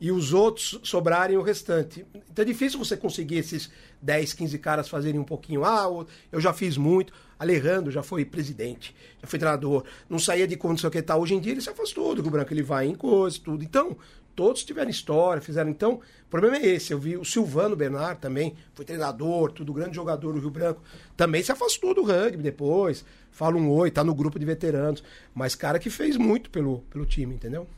e os outros sobrarem o restante. Então é difícil você conseguir esses 10, 15 caras fazerem um pouquinho. Ah, eu já fiz muito. Alejandro já foi presidente, já foi treinador, não saía de condição que ele tá. Hoje em dia ele se afastou do Rio Branco, ele vai em coisas, tudo. Então, todos tiveram história, fizeram. Então, o problema é esse. Eu vi o Silvano Bernard também, foi treinador, tudo, grande jogador do Rio Branco. Também se afastou do rugby depois. Fala um oi, tá no grupo de veteranos. Mas cara que fez muito pelo, pelo time, entendeu?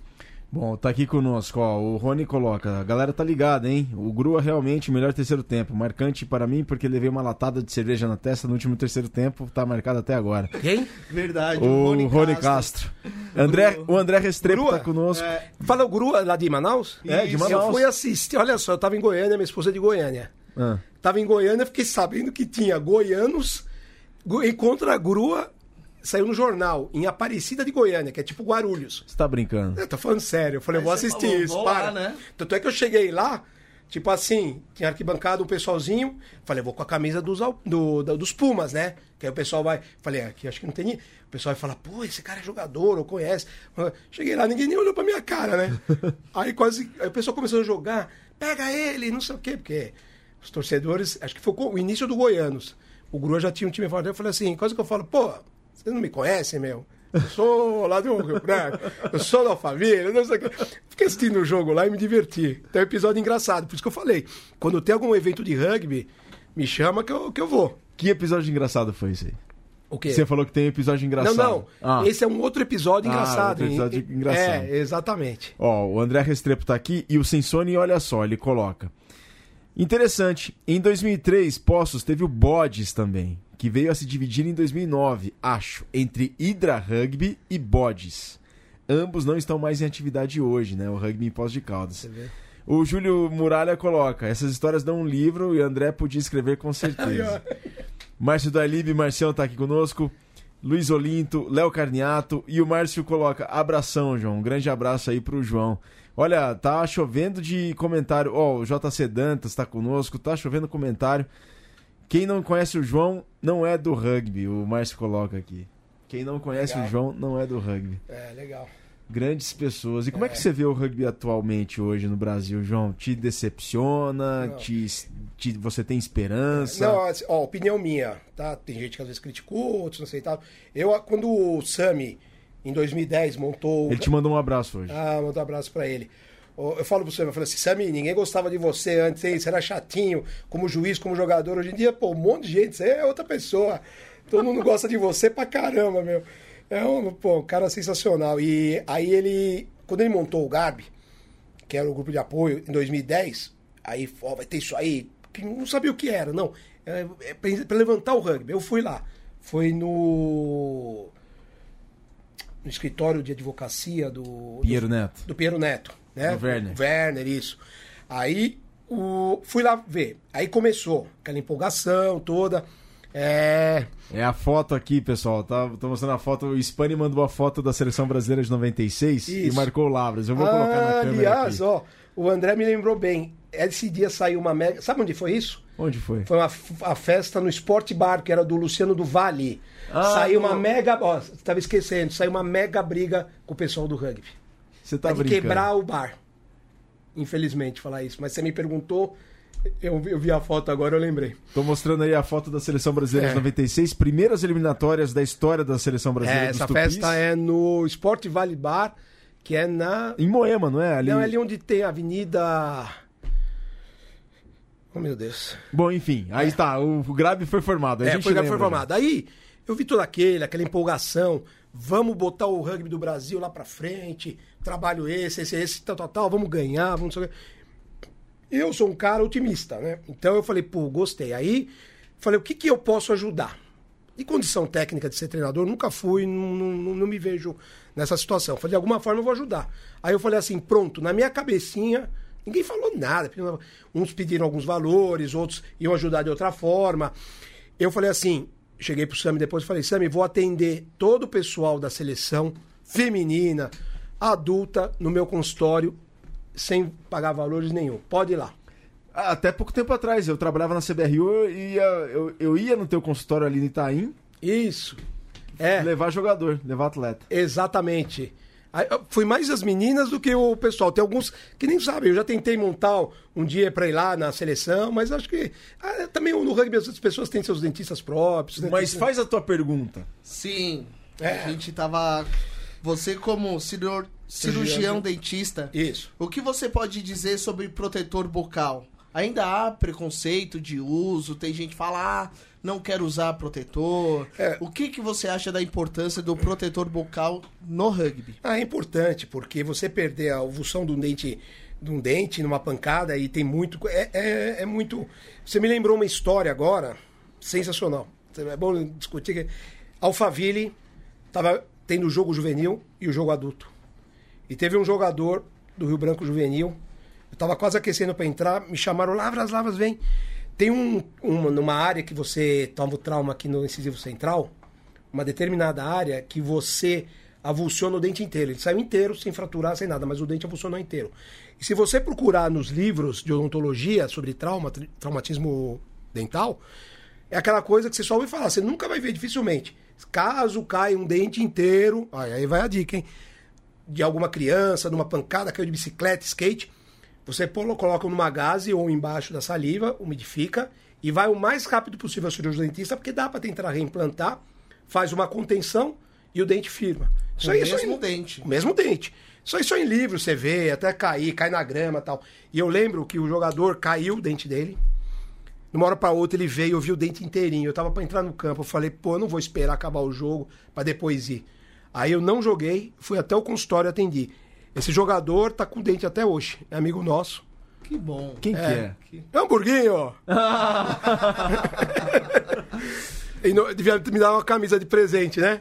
Bom, tá aqui conosco, ó. O Rony coloca. A galera tá ligada, hein? O Grua realmente o melhor terceiro tempo. Marcante para mim porque levei uma latada de cerveja na testa no último terceiro tempo. Tá marcado até agora. Quem? Verdade, O Rony, Castro. André, o André Restrepo Grua? tá conosco. É, Fala o Grua lá de Manaus? É, de Isso. Manaus. Eu fui assistir, olha só, eu tava em Goiânia, minha esposa é de Goiânia. Ah. Tava em Goiânia, fiquei sabendo que tinha goianos go- e contra a grua. Saiu no jornal, em Aparecida de Goiânia, que é tipo Guarulhos. Você tá brincando. Eu tô falando sério. Eu falei, Aí vou você assistir falou, isso, vou para. lá, né? Tanto é que eu cheguei lá, tipo assim, tinha arquibancada, um pessoalzinho. Falei, vou com a camisa dos, do, da- dos Pumas, né? Que aí o pessoal vai. Falei, aqui acho que não tem ninguém. O pessoal vai falar, pô, esse cara é jogador, ou conhece. Cheguei lá, ninguém nem olhou pra minha cara, né? aí quase. Aí o pessoal começou a jogar, pega ele, não sei o quê, porque os torcedores, acho que foi o início do Goianos. O Grua já tinha um time forte. Eu falei assim, quase que eu falo, pô, vocês não me conhecem, meu? Eu sou lá do Rio Branco, eu sou da família, não sei o quê. Fiquei assistindo o jogo lá e me diverti. Tem um episódio engraçado, por isso que eu falei. Quando tem algum evento de rugby, me chama que eu, que eu vou. Que episódio engraçado foi esse aí? O quê? Você falou que tem episódio engraçado. Não, não. Ah. Esse é um outro episódio Ah, engraçado. outro episódio hein? engraçado. É, exatamente. Ó, o André Restrepo tá aqui e o Sensone, olha só, ele coloca. Interessante, em 2003, Poços teve o Bodes também, que veio a se dividir em 2009, acho, entre Hydra Rugby e Bodes. Ambos não estão mais em atividade hoje, né? O rugby em Poços de Caldas. O Júlio Muralha coloca, essas histórias dão um livro e o André podia escrever com certeza. Márcio Dalib, Marcião tá aqui conosco. Luiz Olinto, Léo Carniato e o Márcio coloca abração, João. Um grande abraço aí pro João. Olha, tá chovendo de comentário. Ó, o JC Dantas tá conosco, tá chovendo comentário. Quem não conhece o João não é do rugby, o Márcio coloca aqui. Quem não conhece Legal. o João não é do rugby. É, legal. Grandes pessoas. E como é. que você vê o rugby atualmente hoje no Brasil, João? Te decepciona? Te, te- você tem esperança? Não, assim, ó, opinião minha, tá? Tem gente que às vezes criticou, outros não aceitaram. Eu, quando o Sami, em 2010, montou... Ele te mandou um abraço hoje. Ah, manda um abraço pra ele. Eu falo pro Sami, eu falo assim, Sami, ninguém gostava de você antes, hein? Você era chatinho, como juiz, como jogador. Hoje em dia, pô, um monte de gente, você é outra pessoa. Todo mundo gosta de você pra caramba, meu. É um, pô, um cara sensacional. E aí ele, quando ele montou o Garbi, que era o grupo de apoio, em 2010, aí, ó, vai ter isso aí, que não sabia o que era, não. É, é pra, pra levantar o rugby. Eu fui lá. Foi no, no escritório de advocacia do, Piero Neto. do Piero Neto, né? Do Werner. Werner, isso. Aí o, fui lá ver. Aí começou aquela empolgação toda. É, É a foto aqui, pessoal. Tá, tô mostrando a foto. O Spani mandou a foto da seleção brasileira de 96 e Isso. marcou o Lavras. Eu vou colocar na ah, câmera. aliás, aqui. ó, o André me lembrou bem. Esse dia saiu uma mega. Sabe onde foi isso? Onde foi? Foi uma a festa no Sport Bar, que era do Luciano do Vale. Ah, saiu uma mega. Ó, tava esquecendo, saiu uma mega briga com o pessoal do rugby. Você tá de quebrar o bar. Infelizmente, falar isso. Mas você me perguntou, eu, eu vi a foto agora, eu lembrei. Tô mostrando aí a foto da seleção brasileira É. de 96, primeiras eliminatórias da história da seleção brasileira É, essa Tupis. festa é no Sport Vale Bar, que é na. Em Moema, não é? Ali... Não, é ali onde tem a Avenida. Oh, meu Deus. Bom, enfim, aí está. O, o Grab foi formado. a É, gente foi, lembra, foi né? formado. Aí eu vi todo aquele, aquela empolgação. Vamos botar o rugby do Brasil lá pra frente. Trabalho esse, esse, esse, tal, tal, tal. Vamos ganhar, vamos. Eu sou um cara otimista, né? Então eu falei, pô, gostei. Aí falei, o que, que eu posso ajudar? De condição técnica de ser treinador, nunca fui, não, não, não me vejo nessa situação. Falei, de alguma forma eu vou ajudar. Aí eu falei assim, pronto, na minha cabecinha, ninguém falou nada. Uns pediram alguns valores, outros iam ajudar de outra forma. Eu falei assim, cheguei pro Sami depois e falei, Sami, vou atender todo o pessoal da seleção feminina, adulta, no meu consultório, sem pagar valores nenhum. Pode ir lá. Até pouco tempo atrás, eu trabalhava na CBRU e eu, eu ia no teu consultório ali no Itaim Isso. É, levar jogador, levar atleta. exatamente. Aí, fui mais as meninas do que o pessoal. Tem alguns que nem sabem. Eu já tentei montar um dia pra ir lá na seleção, mas acho que ah, também no rugby as pessoas têm seus dentistas próprios. né? Mas faz a tua pergunta. Sim. É. A gente tava. Você, como cirur- cirurgião dentista, Isso. o que você pode dizer sobre protetor bucal? Ainda há preconceito de uso, tem gente que fala, ah, não quero usar protetor. É. O que, que você acha da importância do protetor bucal no rugby? Ah, é importante, porque você perder a ovulsão de um dente, de um dente numa pancada e tem muito. É, é, é muito. Você me lembrou uma história agora, sensacional. É bom discutir que Alphaville estava tendo o jogo juvenil e o jogo adulto. E teve um jogador do Rio Branco Juvenil. Eu estava quase aquecendo para entrar, me chamaram, Lavras, Lavras, vem. Tem um, uma, numa área que você toma o trauma aqui no incisivo central, uma determinada área que você avulsiona o dente inteiro. Ele saiu inteiro, sem fraturar, sem nada, mas o dente avulsionou inteiro. E se você procurar nos livros de odontologia sobre trauma, traumatismo dental, é aquela coisa que você só ouve falar, você nunca vai ver dificilmente. Caso caia um dente inteiro, aí vai a dica, hein? De alguma criança, numa pancada, caiu de bicicleta, skate, você coloca numa gaze ou embaixo da saliva, umidifica e vai o mais rápido possível ao cirurgião dentista, porque dá para tentar reimplantar, faz uma contenção e o dente firma. Isso O aí é mesmo em- dente. O mesmo dente. Isso aí só em livro você vê, até cair, cai na grama e tal. E eu lembro que o jogador caiu o dente dele. Numa hora pra outra ele veio, eu vi o dente inteirinho. Eu tava pra entrar no campo. Eu falei, pô, eu não vou esperar acabar o jogo pra depois ir. Aí eu não joguei, fui até o consultório e atendi. Esse jogador tá com dente até hoje. É amigo nosso. Que bom. Quem que é? Hamburguinho! E não- devia me dar uma camisa de presente, né?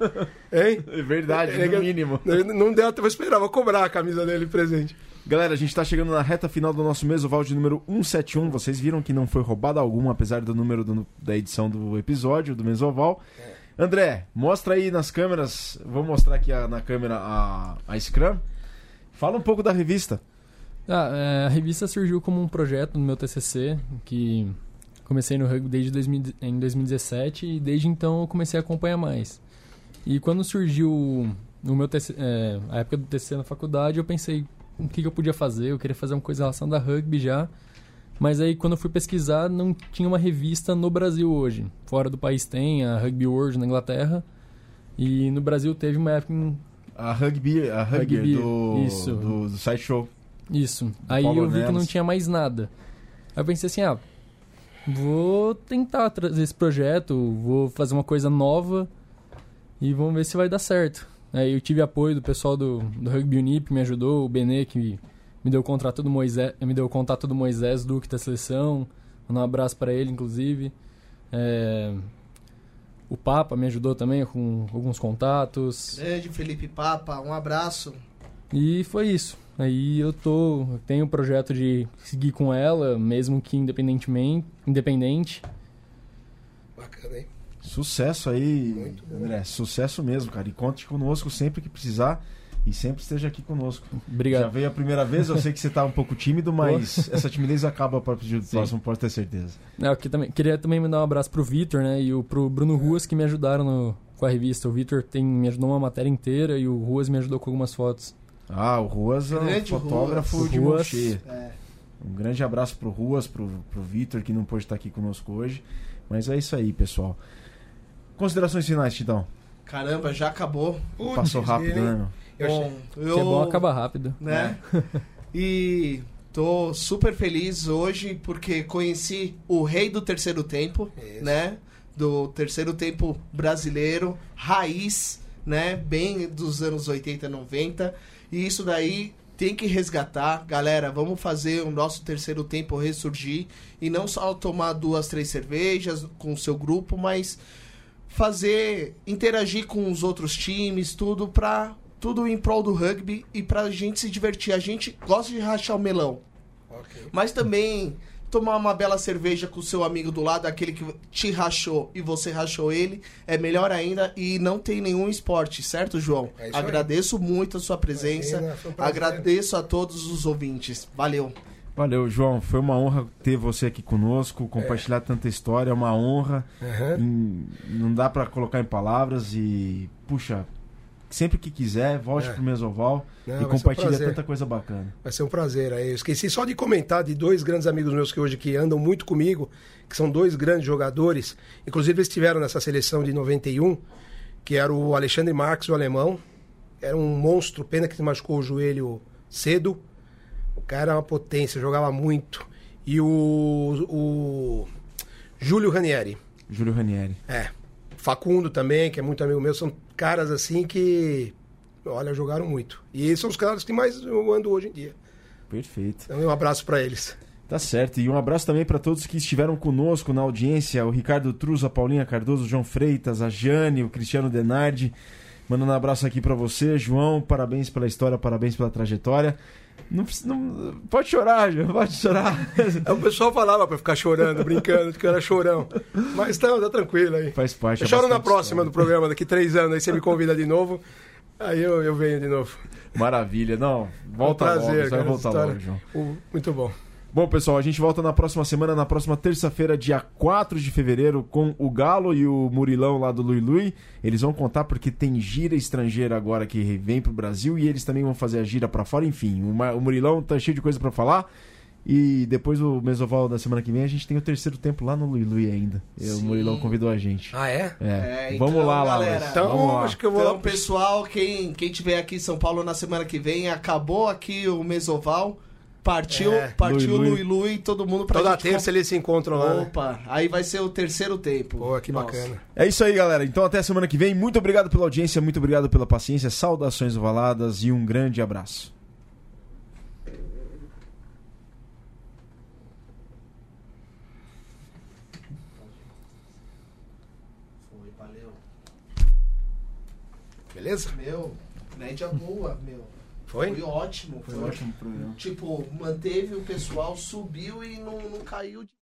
Hein? É verdade, no mínimo. Não, não deu, eu esperava cobrar a camisa dele de presente. Galera, a gente tá chegando na reta final do nosso mesoval de número 171. Vocês viram que não foi roubada alguma, apesar do número do- da edição do episódio, do mesoval. André, mostra aí nas câmeras. Vou mostrar aqui a- na câmera a, a Scrum. Fala um pouco da revista. Ah, é, a revista surgiu como um projeto no meu TCC, que comecei no rugby desde 2000, em 2017 e desde então eu comecei a acompanhar mais. E quando surgiu o meu é, a época do TCC na faculdade, eu pensei o que, que eu podia fazer, eu queria fazer uma coisa relacionada a rugby já. Mas aí quando eu fui pesquisar, não tinha uma revista no Brasil hoje. Fora do país tem, a Rugby World na Inglaterra. E no Brasil teve uma época em A Rugby, a Rugby, Rugby, do, isso. do, do Sideshow. Isso. Aí Paulo eu vi que não tinha mais nada. Aí eu pensei assim, ah, vou tentar trazer esse projeto, vou fazer uma coisa nova e vamos ver se vai dar certo. Aí eu tive apoio do pessoal do, do Rugby Unip, que me ajudou, o Benê, que me deu o contrato do Moisés, me deu o contato do Moisés Duque da seleção. Mandar um abraço para ele, inclusive. É, O Papa me ajudou também com alguns contatos. Grande Felipe Papa, um abraço. E foi isso. Aí eu tô, eu tenho o projeto de seguir com ela, mesmo que independentemente, independente. Bacana, hein? Sucesso aí, Muito bom. André. Sucesso mesmo, cara. E conte conosco sempre que precisar. E sempre esteja aqui conosco. Já Obrigado. veio a primeira vez, eu sei que você tá um pouco tímido, mas essa timidez acaba para pedir do Sim. próximo, pode ter certeza. Não, que também, queria também mandar um abraço pro Vitor, né, e o, pro Bruno Ruas que me ajudaram no- com a revista. O Vitor tem me ajudou uma matéria inteira e o Ruas me ajudou com algumas fotos. Ah, o Ruas é um fotógrafo Ruas. de Ruas. É. Um grande abraço pro Ruas, pro, pro Vitor, que não pôde estar aqui conosco hoje. Mas é isso aí, pessoal. Considerações finais, Titão. Caramba, já acabou. Putz, Passou rápido, né, meu? Eu achei- Bom, Que é bom acabar rápido. né? e tô super feliz hoje porque conheci o rei do terceiro tempo, Isso. né? Do terceiro tempo brasileiro, raiz, né? Bem dos anos 80, 90. E isso daí tem que resgatar. Galera, vamos fazer o nosso terceiro tempo ressurgir e não só tomar duas, três cervejas com o seu grupo, mas fazer interagir com os outros times, tudo pra tudo em prol do rugby e pra gente se divertir. A gente gosta de rachar o melão, Ok. mas também tomar uma bela cerveja com o seu amigo do lado, aquele que te rachou e você rachou ele, é melhor ainda e não tem nenhum esporte, certo, João? É isso aí. Agradeço muito a sua presença. Imagina, um. Agradeço a todos os ouvintes. Valeu. Valeu, João. Foi uma honra ter você aqui conosco, É. compartilhar tanta história. É uma honra. Em- não dá pra colocar em palavras e, puxa, sempre que quiser, volte É. pro Mesoval Não, e ser um tanta coisa bacana. Vai ser um prazer. Aí Eu esqueci só de comentar de dois grandes amigos meus que hoje que andam muito comigo, que são dois grandes jogadores. Inclusive eles estiveram nessa seleção de 91, que era o Alexandre Marques, o alemão. Era um monstro, pena que se machucou o joelho cedo. O cara era uma potência, jogava muito. E o, o Júlio Ranieri. Júlio Ranieri. É. Facundo também, que é muito amigo meu, são caras assim que, olha, jogaram muito. E esses são os caras que mais eu ando hoje em dia. Perfeito. Então, um abraço pra eles. Tá certo. E um abraço também para todos que estiveram conosco na audiência: o Ricardo Truz, a Paulinha Cardoso, o João Freitas, a Jane, o Cristiano Denardi. Mandando um abraço aqui pra você, João. Parabéns pela história, parabéns pela trajetória. Não, não- pode chorar, João, pode chorar. É, O pessoal falava pra ficar chorando, brincando, que eu era chorão. Mas tá, tá tranquilo aí. Faz parte. Eu é choro na próxima do história. programa, daqui três anos, aí você me convida de novo. Aí eu, eu venho de novo. Maravilha. Não, volta É um prazer, logo. Você vai cara, voltar essa logo, história. João. O- Muito bom. Bom, pessoal, a gente volta na próxima semana, na próxima terça-feira, dia 4 de fevereiro, com o Galo e o Murilão lá do Lui Lui. Eles vão contar porque tem gira estrangeira agora que vem pro Brasil e eles também vão fazer a gira pra fora. Enfim, o, Murilão tá cheio de coisa pra falar. E depois do Mesoval da semana que vem, a gente tem o terceiro tempo lá no Lui Lui ainda. E o Sim. Murilão convidou a gente. Ah, é? É, É, então, vamos lá, galera. Lalas. Então, vamos lá. acho que eu vou. Então, pessoal, quem, quem tiver aqui em São Paulo na semana que vem, acabou aqui o Mesoval. Partiu, É, partiu Lui Lui Lui. Lui, todo mundo pra Toda gente terça eles se encontram lá. né? Opa, aí vai ser o terceiro tempo. Pô, que Nossa. bacana. É isso aí, galera. Então até semana que vem. Muito obrigado pela audiência, muito obrigado pela paciência. Saudações ovaladas e um grande abraço. Foi, valeu. Beleza? Meu, média boa, meu. Foi? Foi ótimo. Foi, ótimo programa. Tipo, manteve o pessoal, subiu e não, não caiu de.